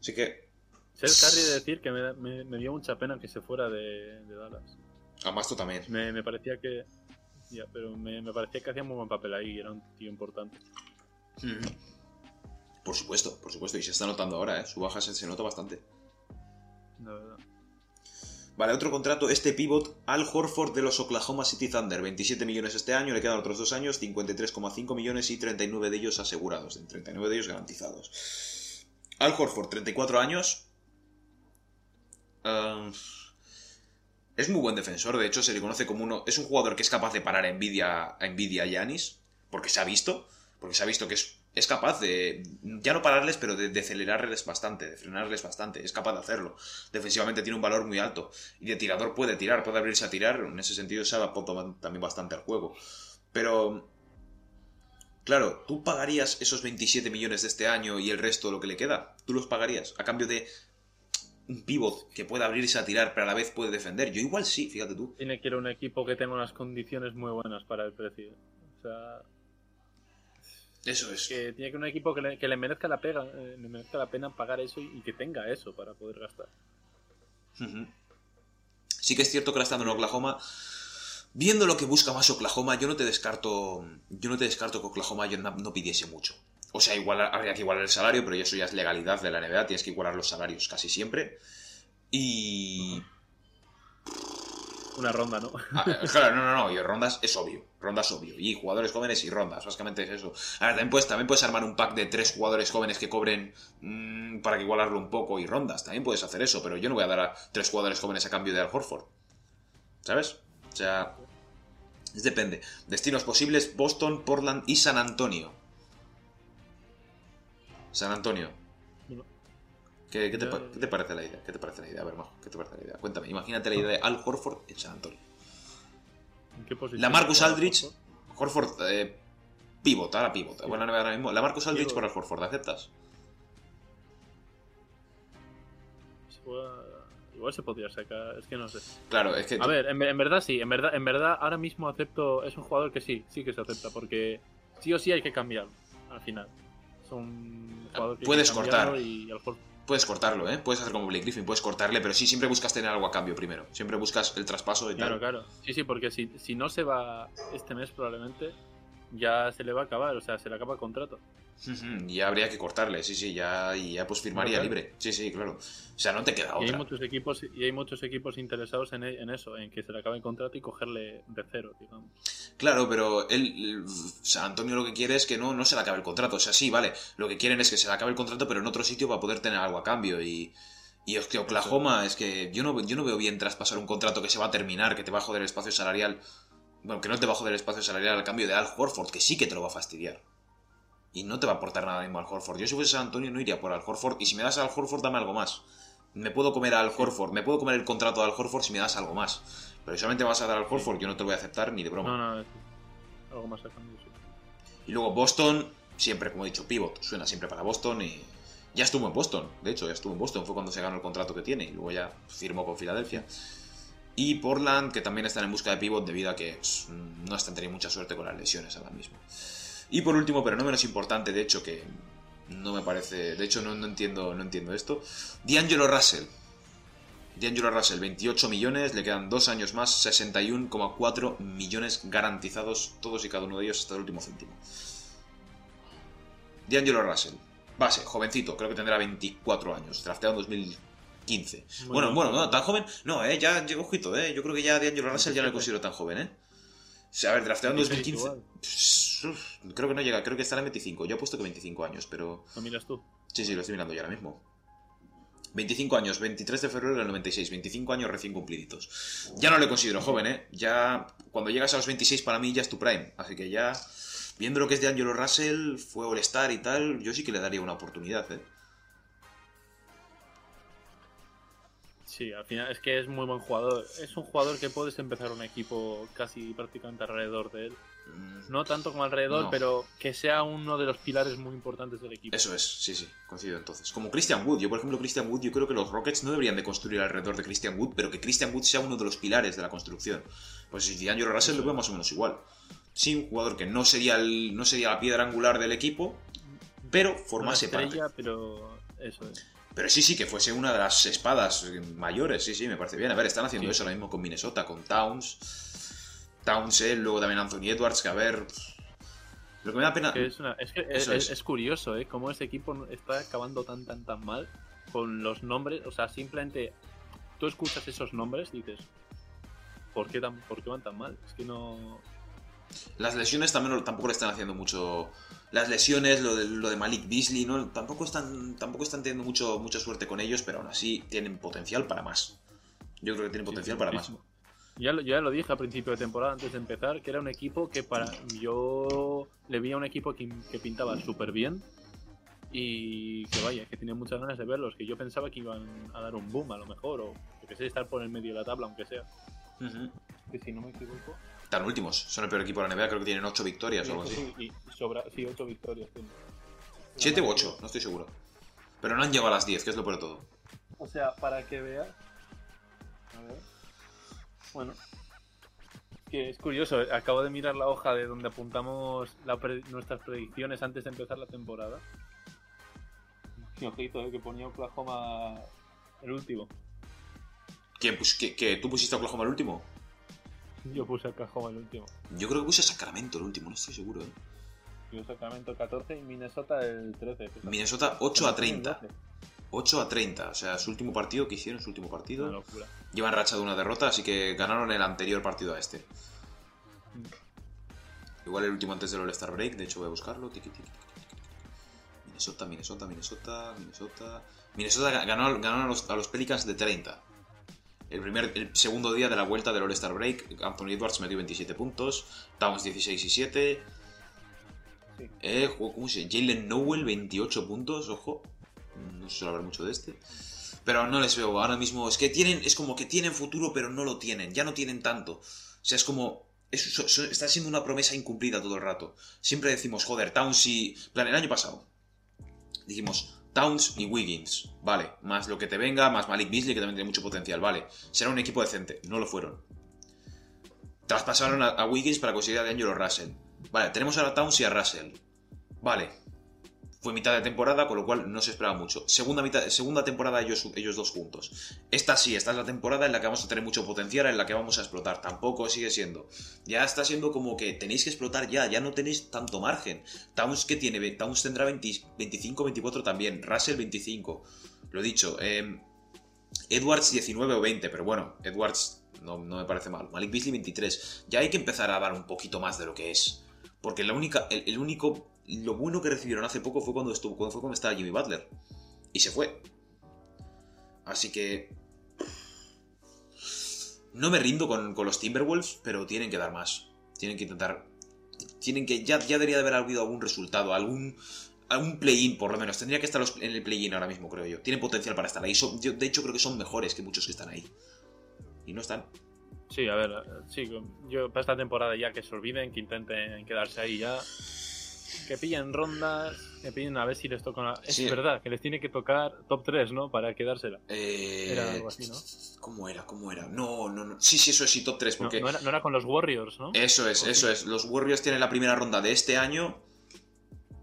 Así que, Seth Curry de decir que me, me- me dio mucha pena que se fuera de, de Dallas. además tú también. Me, me parecía que. Ya, pero me, parecía que hacía muy buen papel ahí, era un tío importante. Ujú. Por supuesto, por supuesto. Y se está notando ahora, ¿eh? Su baja se, se nota bastante. La verdad. Vale, otro contrato, este pivot, Al Horford de los Oklahoma City Thunder. 27 millones este año, le quedan otros dos años, 53,5 millones y 39 de ellos asegurados, 39 de ellos garantizados. Al Horford, 34 años. Es muy buen defensor, de hecho se le conoce como uno... Es un jugador que es capaz de parar a Nvidia, a Yanis, porque se ha visto, porque se ha visto que es, es capaz de, ya no pararles, pero de, de acelerarles bastante, de frenarles bastante, es capaz de hacerlo. Defensivamente tiene un valor muy alto, y de tirador puede tirar, puede abrirse a tirar, en ese sentido se también bastante al juego. Pero, claro, ¿tú pagarías esos 27 millones de este año y el resto lo que le queda? ¿Tú los pagarías a cambio de un pivot que pueda abrirse a tirar, pero a la vez puede defender? Yo igual sí, fíjate tú. Tiene que ir a un equipo que tenga unas condiciones muy buenas para el precio. O sea, Eso es. que tiene que un equipo que le, que le merezca la pega, eh, le merezca la pena pagar eso y, y que tenga eso para poder gastar. Sí que es cierto que ahora estando en Oklahoma, viendo lo que busca más Oklahoma, yo no te descarto, yo no te descarto que Oklahoma yo no, no pidiese mucho. O sea, igual, habría que igualar el salario, pero eso ya es legalidad de la NBA, tienes que igualar los salarios casi siempre. Y... Una ronda, ¿no? Ah, claro, no, no, no, y rondas es obvio, rondas obvio. Y jugadores jóvenes y rondas, básicamente es eso. A ver, también puedes, también puedes armar un pack de tres jugadores jóvenes que cobren mm, para que igualarlo un poco y rondas, también puedes hacer eso, pero yo no voy a dar a tres jugadores jóvenes a cambio de Al Horford. ¿Sabes? O sea, depende. Destinos posibles, Boston, Portland y San Antonio. San Antonio. ¿Qué, qué te, qué parece la idea? ¿Qué te parece la idea? A ver, Majo, ¿qué te parece la idea? Cuéntame, imagínate la idea de Al Horford en San Antonio. ¿En qué posición? La Marcus Aldridge, Horford? Eh, pivot, ahora pivot. Bueno, ahora mismo. La Marcus Pivot. por el Horford, ¿aceptas? Igual se podría sacar, es que no sé. Claro, es que. A ver, en, en verdad sí, en verdad, en verdad ahora mismo acepto, es un jugador que sí, sí que se acepta, porque sí o sí hay que cambiarlo al final. Es un jugador que hay que Puedes cortar. Y, al Horford- Puedes cortarlo, ¿eh? Puedes hacer como Blake Griffin, puedes cortarle, pero sí, siempre buscas tener algo a cambio primero. Siempre buscas el traspaso y Claro, tal. claro. Sí, sí, porque si, si no se va este mes probablemente, ya se le va a acabar, o sea, se le acaba el contrato. Ya habría que cortarle, sí, sí, ya, y ya pues firmaría Claro, libre. Sí, sí, claro. O sea, no te queda Y hay otra. muchos equipos y hay muchos equipos interesados en, en eso, en que se le acabe el contrato y cogerle de cero, digamos. Claro, pero él, San Antonio lo que quiere es que no, no se le acabe el contrato. O sea, sí, vale, lo que quieren es que se le acabe el contrato, pero en otro sitio para poder tener algo a cambio. Y, y es que Oklahoma, es que yo no, yo no veo bien traspasar un contrato que se va a terminar, que te va a joder el espacio salarial. Bueno, que no te va a joder el espacio salarial al cambio de Al Horford, que sí que te lo va a fastidiar. Y no te va a aportar nada mismo Al Horford. Yo si fuese San Antonio no iría por Al Horford. Y si me das Al Horford, dame algo más. Me puedo comer a Al Horford, me puedo comer el contrato de Al Horford si me das algo más. Pero si solamente me vas a dar Al Horford, yo no te lo voy a aceptar ni de broma. No, no, algo más a cambio, sí. Y luego Boston, siempre, como he dicho, pivot, suena siempre para Boston y ya estuvo en Boston, de hecho, ya estuvo en Boston, fue cuando se ganó el contrato que tiene y luego ya firmó con Filadelfia. Y Portland, que también están en busca de pivot debido a que pues, no están teniendo mucha suerte con las lesiones ahora mismo. Y por último, pero no menos importante, de hecho, que no me parece, de hecho no, no entiendo, no entiendo esto, D'Angelo Russell. D'Angelo Russell, 28 millones, le quedan dos años más, 61,4 millones garantizados, todos y cada uno de ellos hasta el último céntimo. D'Angelo Russell, base, jovencito, creo que tendrá 24 años, drafteado en 2015. Muy bueno, buen bueno, jugador. no, tan joven, no, eh, ya, ya, ojito, eh, yo creo que ya D'Angelo Russell ya no le considero tan joven, eh. Sea, a ver, drafteado en 26 2015. igual. Pss, uf, Creo que no llega, creo que estará en 25. Yo he puesto que 25 años, pero. Lo miras tú. Sí, sí, lo estoy mirando ya ahora mismo. 25 años, 23 de febrero del 96, 25 años recién cumpliditos. Ya no le considero joven, ¿eh? Ya cuando llegas a los 26 para mí ya es tu prime. Así que ya, viendo lo que es de Angelo Russell, fue All-Star y tal, yo sí que le daría una oportunidad, ¿eh? Sí, al final es que es muy buen jugador. Es un jugador que puedes empezar un equipo casi prácticamente alrededor de él. Mm, No tanto como alrededor, No. pero que sea uno de los pilares muy importantes del equipo. Eso es, sí, sí, coincido entonces. Como Christian Wood, yo por ejemplo Christian Wood, yo creo que los Rockets no deberían de construir alrededor de Christian Wood, pero que Christian Wood sea uno de los pilares de la construcción. Pues si D'Angelo Russell lo veo más o menos igual. Sí, un jugador que no sería, el, no sería la piedra angular del equipo, pero formase parte. estrella, pero eso es. Pero sí, sí, que fuese una de las espadas eh, mayores, sí, sí, me parece bien. A ver, están haciendo Sí. eso ahora mismo con Minnesota, con Towns. Towns, él, luego también Anthony Edwards, que a ver... Lo que me da pena. Es, una- es que es, es. es curioso, ¿eh? Cómo ese equipo está acabando tan, tan, tan mal con los nombres. O sea, simplemente tú escuchas esos nombres y dices, ¿por qué, tan, ¿por qué van tan mal? Es que no. Las lesiones también tampoco le están haciendo mucho. Las lesiones, lo de, lo de Malik Beasley, ¿no? Tampoco están, tampoco están teniendo mucho, mucha suerte con ellos, pero aún así tienen potencial para más. Yo creo que tienen potencial para más. Ya lo, ya lo dije a principio de temporada, antes de empezar, que era un equipo que para. Yo le vi a un equipo que, que pintaba súper bien. Y que vaya, que tenía muchas ganas de verlos. Que yo pensaba que iban a dar un boom a lo mejor. O que sé, estar por el medio de la tabla, aunque sea. Que si no me equivoco. Están últimos, son el peor equipo de la NBA, creo que tienen 8 victorias o algo así. Sí, y sobra, sí, victorias. tiene. 7 u 8, no estoy seguro. Pero no han llegado a las 10, que es lo peor de todo. O sea, para que veas. A ver. Bueno. Que es curioso, eh, acabo de mirar la hoja de donde apuntamos la pre- nuestras predicciones antes de empezar la temporada. Y ojito, eh, que ponía Oklahoma el último. ¿Quién, pus- que, que tú pusiste a Oklahoma el último? Yo puse Oklahoma el último. Yo creo que puse a Sacramento el último, no estoy seguro, ¿eh? Yo Sacramento 14 y Minnesota el 13. fíjate. Minnesota 8 a 30. 12. 8 a 30, o sea, su último partido que hicieron, su último Una partido. locura. Llevan racha de una derrota, así que ganaron el anterior partido a este. Igual el último antes del All-Star Break, de hecho voy a buscarlo. Minnesota, Minnesota, Minnesota, Minnesota. Minnesota ga- ganó, ganó a, los, a los Pelicans de 30. El, primer, el segundo día de la vuelta del All-Star Break, Anthony Edwards metió 27 puntos, Towns 16 y 7. Sí. Eh, ¿cómo se llama? Jalen Nowell 28 puntos, ojo. No se suele hablar mucho de este. Pero no les veo ahora mismo. Es que tienen. Es como que tienen futuro, pero no lo tienen. Ya no tienen tanto. O sea, es como. es- está siendo una promesa incumplida todo el rato. Siempre decimos, joder, Towns y. en plan, el año pasado. Dijimos, Towns y Wiggins. Vale. Más lo que te venga, más Malik Beasley, que también tiene mucho potencial. Vale. Será un equipo decente. No lo fueron. Traspasaron a, a Wiggins para conseguir a D'Angelo Russell. Vale, tenemos ahora a Towns y a Russell. Vale. Fue mitad de temporada, con lo cual no se esperaba mucho. Segunda, mitad, segunda temporada ellos, ellos dos juntos. Esta sí, esta es la temporada en la que vamos a tener mucho potencial, en la que vamos a explotar. Tampoco sigue siendo. Ya está siendo como que tenéis que explotar ya, ya no tenéis tanto margen. Towns que tiene, Towns tendrá 20 25, 24 también. Russell 25. Lo dicho, eh, Edwards 19 o 20, pero bueno, Edwards no, no me parece mal. Malik Beasley 23. Ya hay que empezar a dar un poquito más de lo que es. Porque la única, el único, lo bueno que recibieron hace poco fue cuando estuvo, cuando fue cuando estaba Jimmy Butler. Y se fue. Así que... No me rindo con, con los Timberwolves, pero tienen que dar más. Tienen que intentar... Tienen que... Ya, ya debería de haber habido algún resultado, algún... Algún play-in, por lo menos. Tendría que estar en el play-in ahora mismo, creo yo. Tienen potencial para estar ahí. De hecho, creo que son mejores que muchos que están ahí. Y no están. Sí, a ver, eh, sí, yo para esta temporada ya que se olviden, que intenten quedarse ahí ya. Que pillen rondas, que pillen a ver si les toca una... Es Sí. verdad, que les tiene que tocar top 3, ¿no? Para quedársela. Eh, Era algo así, ¿no? ¿Cómo era? ¿Cómo era? No, no, no. Sí, sí, eso es sí, top 3. No, Porque no era, no era con los Warriors, ¿no? eso es, eso es. Los Warriors tienen la primera ronda de este año,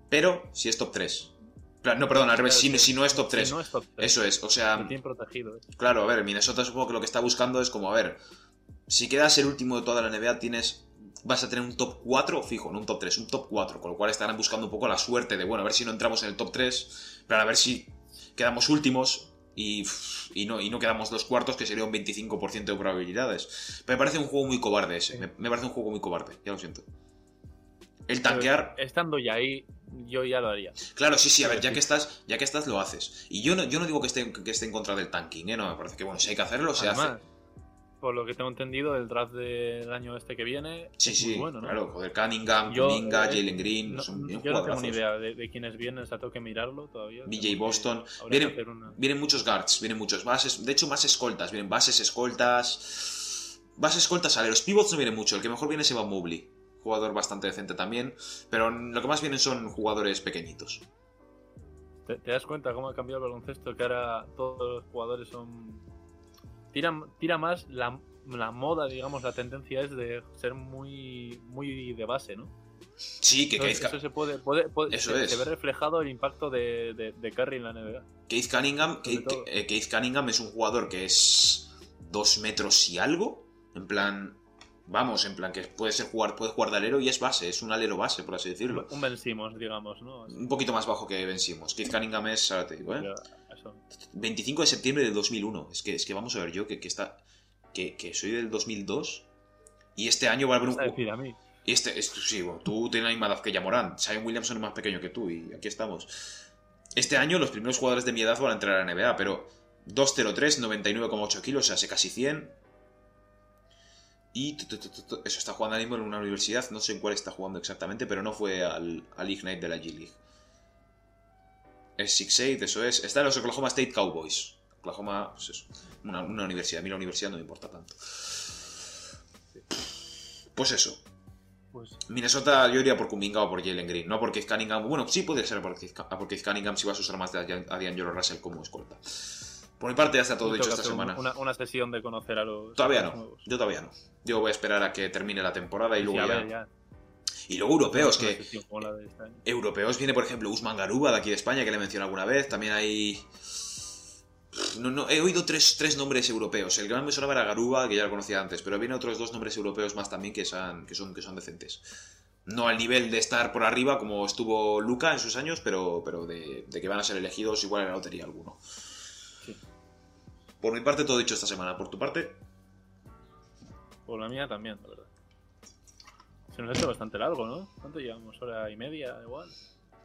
pero si es top 3. No, perdón, al revés, si, si no es top 3. Sí, no es top 3. Eso es, o sea, protegido. ¿eh? claro, a ver, Minnesota supongo que lo que está buscando es como, a ver, si quedas el último de toda la NBA, tienes vas a tener un top 4 fijo, no un top 3, un top 4, con lo cual estarán buscando un poco la suerte de, bueno, a ver si no entramos en el top 3, para ver si quedamos últimos y, y, no, y no quedamos los cuartos, que sería un 25% de probabilidades. Pero me parece un juego muy cobarde ese, me, me parece un juego muy cobarde, ya lo siento. El tanquear... Pero estando ya ahí, yo ya lo haría. Claro, sí, sí, a ver, ya que estás, ya que estás, lo haces. Y yo no, yo no digo que esté, que esté en contra del tanking, ¿eh? No, me parece que, bueno, si hay que hacerlo, se Además, hace. Por lo que tengo entendido, el draft del año este que viene Sí, es sí, muy bueno, ¿no? claro, joder, Cunningham, Kuminga, eh, Jalen Green, No, son bien yo no tengo ni idea de, de quiénes vienen, o sea, tengo que mirarlo todavía. BJ Boston. Vienen- una- Vienen muchos guards, vienen muchos bases, de hecho más escoltas, vienen bases, escoltas... Bases, escoltas, a los pivots no vienen mucho, el que mejor viene es Evan Mobley, jugador bastante decente también, pero lo que más vienen son jugadores pequeñitos. ¿Te, te das cuenta cómo ha cambiado el baloncesto? Que ahora todos los jugadores son. Tiran, tira más la, la moda, digamos, la tendencia es de ser muy, muy de base, ¿no? Sí, que Entonces, eso se puede, puede- puede- Eso se, es. se ve reflejado el impacto de, de, de Curry en la NBA. Keith Cunningham, eh, Keith Cunningham es un jugador que es dos metros y algo, en plan vamos, en plan que puede ser jugar, puede jugar de alero y es base, es un alero base, por así decirlo. Un vencimos, digamos, ¿no? Así. Un poquito más bajo que vencimos. Keith Cunningham es, ahora te digo, ¿eh? Eso. 25 de septiembre del 2001. Es que, es que vamos a ver yo que, que está... Que, que soy del 2002 y este año va a haber un... Decir a mí. Este, es- sí, bueno, tú tienes la misma edad que ya Morán. Zion Williamson es más pequeño que tú y aquí estamos. Este año los primeros jugadores de mi edad van a entrar a la NBA, pero 203, 99,8 kilos, o sea, hace casi 100. Y eso está jugando ahora mismo en una universidad, no sé en cuál está jugando exactamente, pero no fue al, al Ignite de la G League. Es 6'8, eso es. Está en los Oklahoma State Cowboys. Oklahoma, pues eso, una, una universidad. A mí la universidad no me importa tanto. Pues eso. Pues Minnesota yo iría por Kuminga o por Jalen Green, no por Keith Cunningham. Bueno, sí puede ser por Keith, a por Keith Cunningham si vas a usar más de a D'Angelo Russell como escolta. Por mi parte ya está todo dicho esta semana. Una, una sesión de conocer a los. Todavía no, nuevos. yo todavía no. Yo voy a esperar a que termine la temporada y luego ya... ya. Y luego europeos, que año. europeos viene por ejemplo Usman Garuba de aquí de España que le mencioné alguna vez. También hay... No, no, he oído tres, tres nombres europeos. El más me sonaba era Garuba, que ya lo conocía antes, pero viene otros dos nombres europeos más también que son, que son, que son decentes. No al nivel de estar por arriba como estuvo Luca en sus años, pero, pero de, de que van a ser elegidos igual en la lotería alguno. Sí. Por mi parte todo dicho esta semana. Por tu parte, Por la mía también, la verdad. Se nos ha hecho bastante largo, ¿no? ¿Cuánto llevamos? ¿Hora y media? Igual.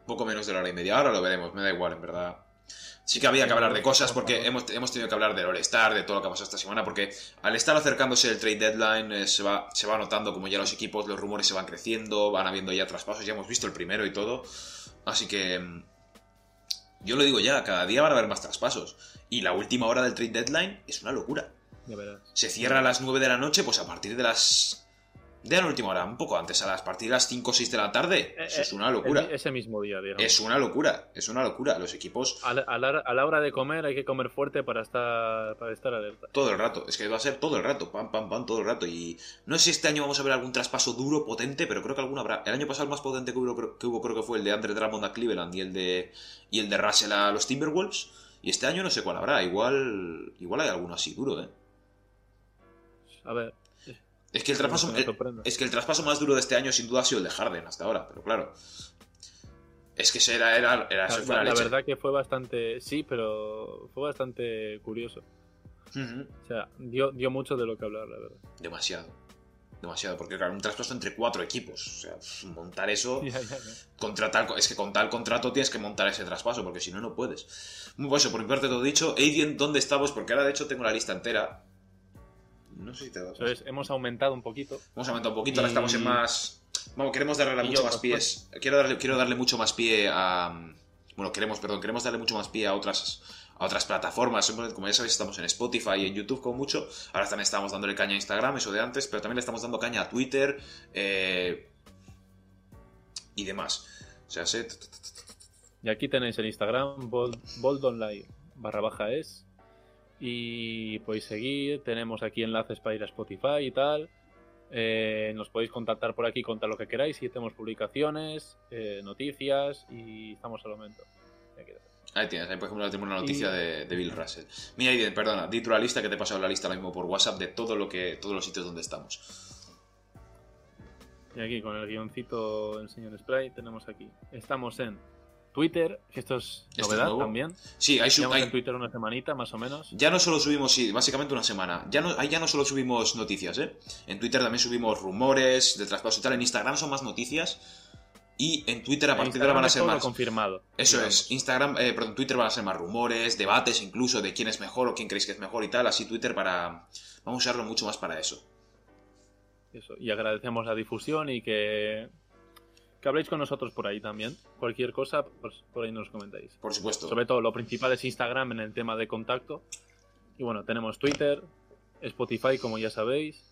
poco menos de la hora y media. Ahora lo veremos, me da igual, en verdad. Sí que había que hablar de cosas porque hemos, hemos tenido que hablar del All-Star, de todo lo que ha pasado esta semana, porque al estar acercándose el trade deadline eh, se, va, se va notando como ya los equipos, los rumores se van creciendo, van habiendo ya traspasos, ya hemos visto el primero y todo. Así que mm, yo lo digo ya, cada día van a haber más traspasos. Y la última hora del trade deadline es una locura. Ya verás. Se cierra a las 9 de la noche, pues a partir de las... De la última hora, un poco antes, a las las 5 o 6 de la tarde. Eso es una locura. El- ese mismo día, digamos. Es una locura, es una locura. Los equipos A la, a la- a la hora de comer hay que comer fuerte para estar, para estar alerta. todo el rato, es que va a ser todo el rato, pam, pam, pam, todo el rato. Y no sé si este año vamos a ver algún traspaso duro, potente, pero creo que alguno habrá. El año pasado el más potente que hubo, que hubo creo que fue el de Andre Drummond a Cleveland y el de, y el de Russell a los Timberwolves. Y este año no sé cuál habrá, igual, igual hay alguno así duro, ¿eh? A ver, Es que el traspaso, es que el traspaso más duro de este año sin duda ha sido el de Harden hasta ahora, pero claro. Es que ese era, era, era la, fue la, la leche. verdad que fue bastante. Sí, pero fue bastante curioso. O sea, dio, dio mucho de lo que hablar, la verdad. Demasiado. Demasiado, porque claro, un traspaso entre cuatro equipos. O sea, montar eso. Contra tal- es que con tal contrato tienes que montar ese traspaso, porque si no, no puedes. Muy pues eso, por mi parte todo dicho. Aiden, ¿dónde estamos? Porque ahora de hecho tengo la lista entera. No sé si te das. Eso es, hemos aumentado un poquito. Vamos a aumentar un poquito, ahora Y- estamos en más. Vamos, queremos darle mucho yo, más pues, pies. Quiero darle, quiero darle mucho más pie a. Bueno, queremos, perdón, queremos darle mucho más pie a otras. A otras plataformas, como ya sabéis, estamos en Spotify y en YouTube como mucho. Ahora también estamos dándole caña a Instagram, eso de antes, pero también le estamos dando caña a Twitter eh, y demás. O sea, sé, Y aquí tenéis el Instagram, bold, boldonline barra baja es. Y podéis seguir. Tenemos aquí enlaces para ir a Spotify y tal. Eh, nos podéis contactar por aquí, contar lo que queráis. Y tenemos publicaciones, eh, noticias y estamos al momento. Ahí tienes, ahí por ejemplo tenemos una noticia Y- de, de Bill Russell. Mira, Aiden, perdona, di tú la lista que te he pasado la lista ahora mismo por WhatsApp de todo lo que, todos los sitios donde estamos. Y aquí con el guioncito del señor Spray tenemos aquí. Estamos en Twitter, que esto es ¿Esto es novedad también. Sí, hay, sub- hay- en Twitter una semanita más o menos. ya no solo subimos, sí, básicamente una semana. Ya no, ahí ya no solo subimos noticias, ¿eh? En Twitter también subimos rumores de traspaso y tal. En Instagram son más noticias. Y en Twitter a partir de ahora van a ser más. confirmado. Eso digamos. es, Instagram, eh, perdón, Twitter van a ser más rumores, debates incluso de quién es mejor o quién creéis que es mejor y tal. Así Twitter para. Vamos a usarlo mucho más para eso. Eso, Y agradecemos la difusión y que, que habléis con nosotros por ahí también. Cualquier cosa, pues por ahí nos comentáis. Por supuesto. Sobre todo, lo principal es Instagram en el tema de contacto. Y bueno, tenemos Twitter, Spotify, como ya sabéis,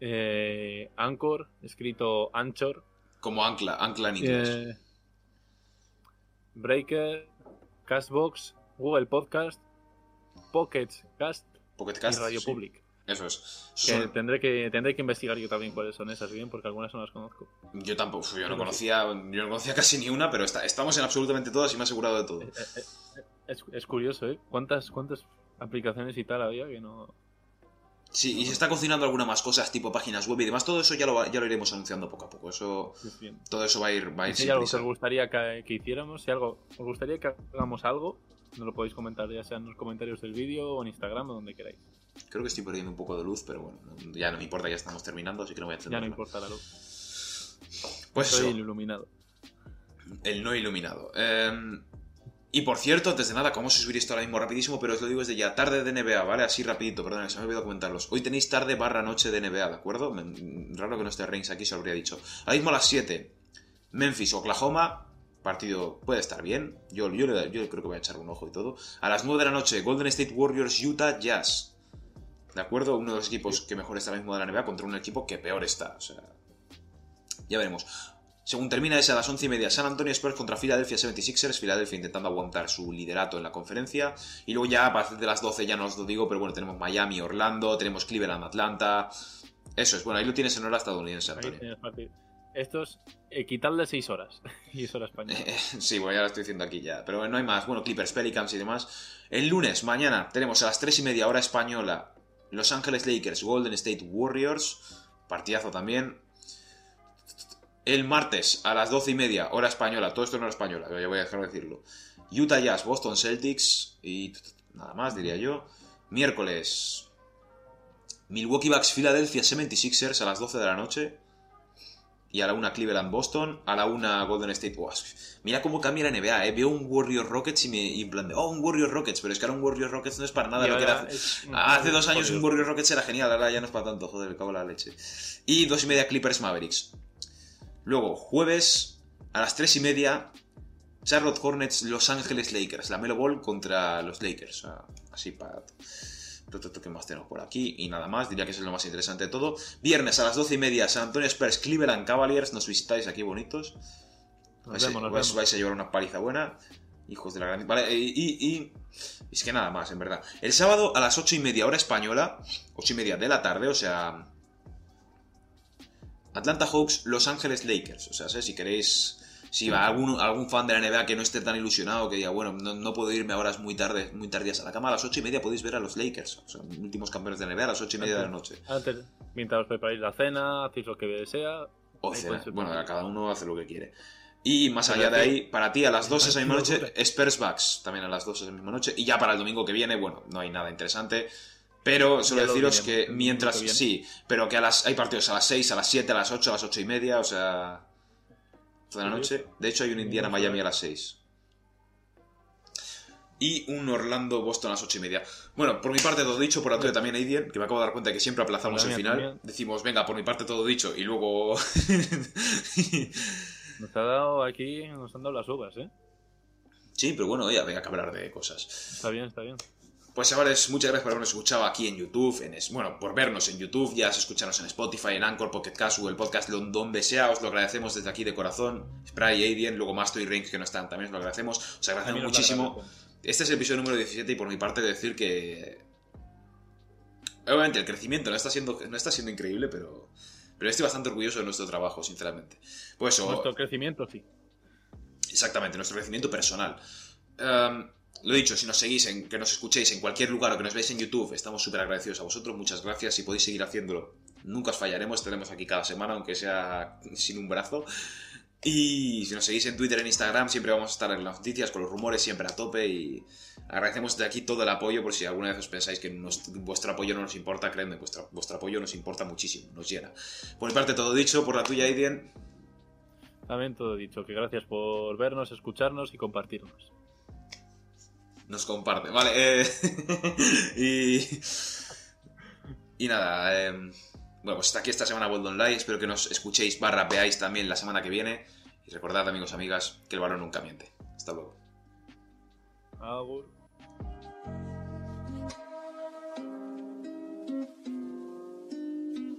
eh, Anchor, escrito Anchor, Como ancla, ancla en inglés. eh, Breaker, Castbox, Google Podcast, Pocket Cast Pocket y Radio sí, Public. Eso es. Que Son- tendré, que, tendré que investigar yo también cuáles son esas bien, porque algunas no las conozco. Yo tampoco, yo no conocía, yo no conocía casi ni una, pero está- estamos en absolutamente todas y me he asegurado de todo. Eh, eh, eh, Es, es curioso, ¿eh? ¿Cuántas, ¿Cuántas aplicaciones y tal había que no... Sí, y se está cocinando algunas más cosas, tipo páginas web y demás. Todo eso ya lo, ya lo iremos anunciando poco a poco. Eso, Sí, todo eso va a ir, va a ir Si sin algo que os gustaría que, que hiciéramos, si algo os gustaría que hagamos algo, nos lo podéis comentar ya sea en los comentarios del vídeo o en Instagram o donde queráis. Creo que estoy perdiendo un poco de luz, pero bueno, ya no me importa, ya estamos terminando, así que no voy a Ya no importa la luz. Pues Soy eso, iluminado. el no iluminado. Eh, y por cierto, antes de nada, como subir esto ahora mismo rapidísimo, pero os lo digo desde ya, tarde de NBA, ¿vale? Así rapidito, perdón, que se me ha olvidado comentarlos. Hoy tenéis tarde barra noche de NBA, ¿de acuerdo? Me- Raro que no esté Reigns aquí, se lo habría dicho. Ahora mismo a las 7, Memphis, Oklahoma, partido puede estar bien. Yo, yo, yo creo que voy a echar un ojo y todo. A las 9 de la noche, Golden State Warriors, Utah Jazz. ¿De acuerdo? Uno de los equipos que mejor está ahora mismo de la NBA contra un equipo que peor está. O sea, ya veremos. Según termina ese a las 11 y media, San Antonio Spurs contra Philadelphia 76ers. Philadelphia intentando aguantar su liderato en la conferencia. Y luego ya a partir de las 12 ya no os lo digo, pero bueno, tenemos Miami, Orlando, tenemos Cleveland, Atlanta. Eso es, bueno, ahí lo tienes en hora estadounidense, Antonio. tienes partido. Esto es eh, quitarle 6 horas. y es hora española. Sí, bueno, ya lo estoy diciendo aquí ya. Pero no hay más. Bueno, Clippers, Pelicans y demás. El lunes, mañana, tenemos a las 3 y media hora española Los Ángeles Lakers, Golden State Warriors. Partidazo también. El martes, a las 12 y media, hora española. Todo esto no hora española, ya voy a dejar de decirlo. Utah Jazz, Boston Celtics. Y nada más, diría yo. Miércoles, Milwaukee Bucks, Philadelphia 76ers a las 12 de la noche. Y a la una Cleveland Boston, a la una Golden State. Mira cómo cambia la NBA, ¿eh? Veo un Warriors Rockets y me y en plan de, oh, un Warriors Rockets, pero es que ahora un Warriors Rockets no es para nada lo que era hace, es- hace dos años un Jodido. Warriors Rockets era genial, ahora ya no es para tanto, joder, me cago en la leche. Y dos y media Clippers Mavericks. Luego, jueves, a las tres y media, Charlotte Hornets, Los Ángeles Lakers. La Melo Ball contra los Lakers. Así para... ¿Qué más tenemos por aquí? Y nada más, diría que eso es lo más interesante de todo. Viernes a las doce y media, San Antonio Spurs, Cleveland Cavaliers. Nos visitáis aquí bonitos. Nos Vais, a- vemos, nos vais- vemos. vais a llevar una paliza buena. Hijos de la gran... Vale, y, y- y- Es que nada más, en verdad. El sábado a las ocho y media hora española, ocho y media de la tarde, o sea... Atlanta Hawks, Los Ángeles Lakers. O sea, si queréis... Si va algún, algún fan de la NBA que no esté tan ilusionado, que diga, bueno, no, no puedo irme a horas muy tarde, muy tardías a la cama, a las ocho y media podéis ver a los Lakers. O sea, últimos campeones de la NBA a las ocho y media de la noche. Antes, mientras os preparáis la cena, hacéis lo que desea. O cena. Bueno, cada uno hace lo que quiere. Y más allá de es ahí, para ti a las 2 esa misma No, noche, no, Spurs Bucks también a las 2 esa misma noche. Y ya para el domingo que viene, bueno, no hay nada interesante. Pero solo deciros que mientras. Sí, pero que a las, hay partidos a las 6, a las 7, a las 8, a las 8 y media, o sea. Toda la noche. De hecho, hay un Indiana Miami a las 6. Y un Orlando Boston a las 8 y media. Bueno, por mi parte todo dicho, por Antonio también Aidien, que me acabo de dar cuenta que siempre aplazamos el la final. también. Decimos, venga, por mi parte todo dicho, y luego. Nos ha dado aquí, nos han dado las uvas, ¿eh? sí, pero bueno, ya había que hablar de cosas. Está bien, está bien. Pues chavales, muchas gracias por habernos escuchado aquí en YouTube, en es- bueno, por vernos en YouTube, ya escucharnos en Spotify, en Anchor, Pocket Cast, Google Podcast, don- donde sea, os lo agradecemos desde aquí de corazón. Spray, Aidien, luego Masto y Rank que no están, también os lo agradecemos. Os agradecemos muchísimo. Este es el episodio número 17 y por mi parte decir que... Obviamente el crecimiento no está siendo, no está siendo increíble, pero, pero estoy bastante orgulloso de nuestro trabajo, sinceramente. Pues Nuestro crecimiento, sí. Exactamente, nuestro crecimiento personal. Em, lo dicho, si nos seguís, en, que nos escuchéis en cualquier lugar o que nos veáis en YouTube, estamos súper agradecidos a vosotros. Muchas gracias y podéis seguir haciéndolo. Nunca os fallaremos, estaremos aquí cada semana, aunque sea sin un brazo. Y si nos seguís en Twitter, en Instagram, siempre vamos a estar en las noticias, con los rumores siempre a tope. Y agradecemos desde aquí todo el apoyo, por si alguna vez os pensáis que nos- vuestro apoyo no nos importa, créanme, vuestro, vuestro apoyo nos importa muchísimo, nos llena. Por mi parte, todo dicho, por la tuya, Aidien. También todo dicho, que gracias por vernos, escucharnos y compartirnos. Nos comparte. Vale, eh, y. Y nada, eh, bueno, pues hasta aquí esta semana World Online. Espero que nos escuchéis barra veáis también la semana que viene. Y recordad, amigos, amigas, que el balón nunca miente. Hasta luego.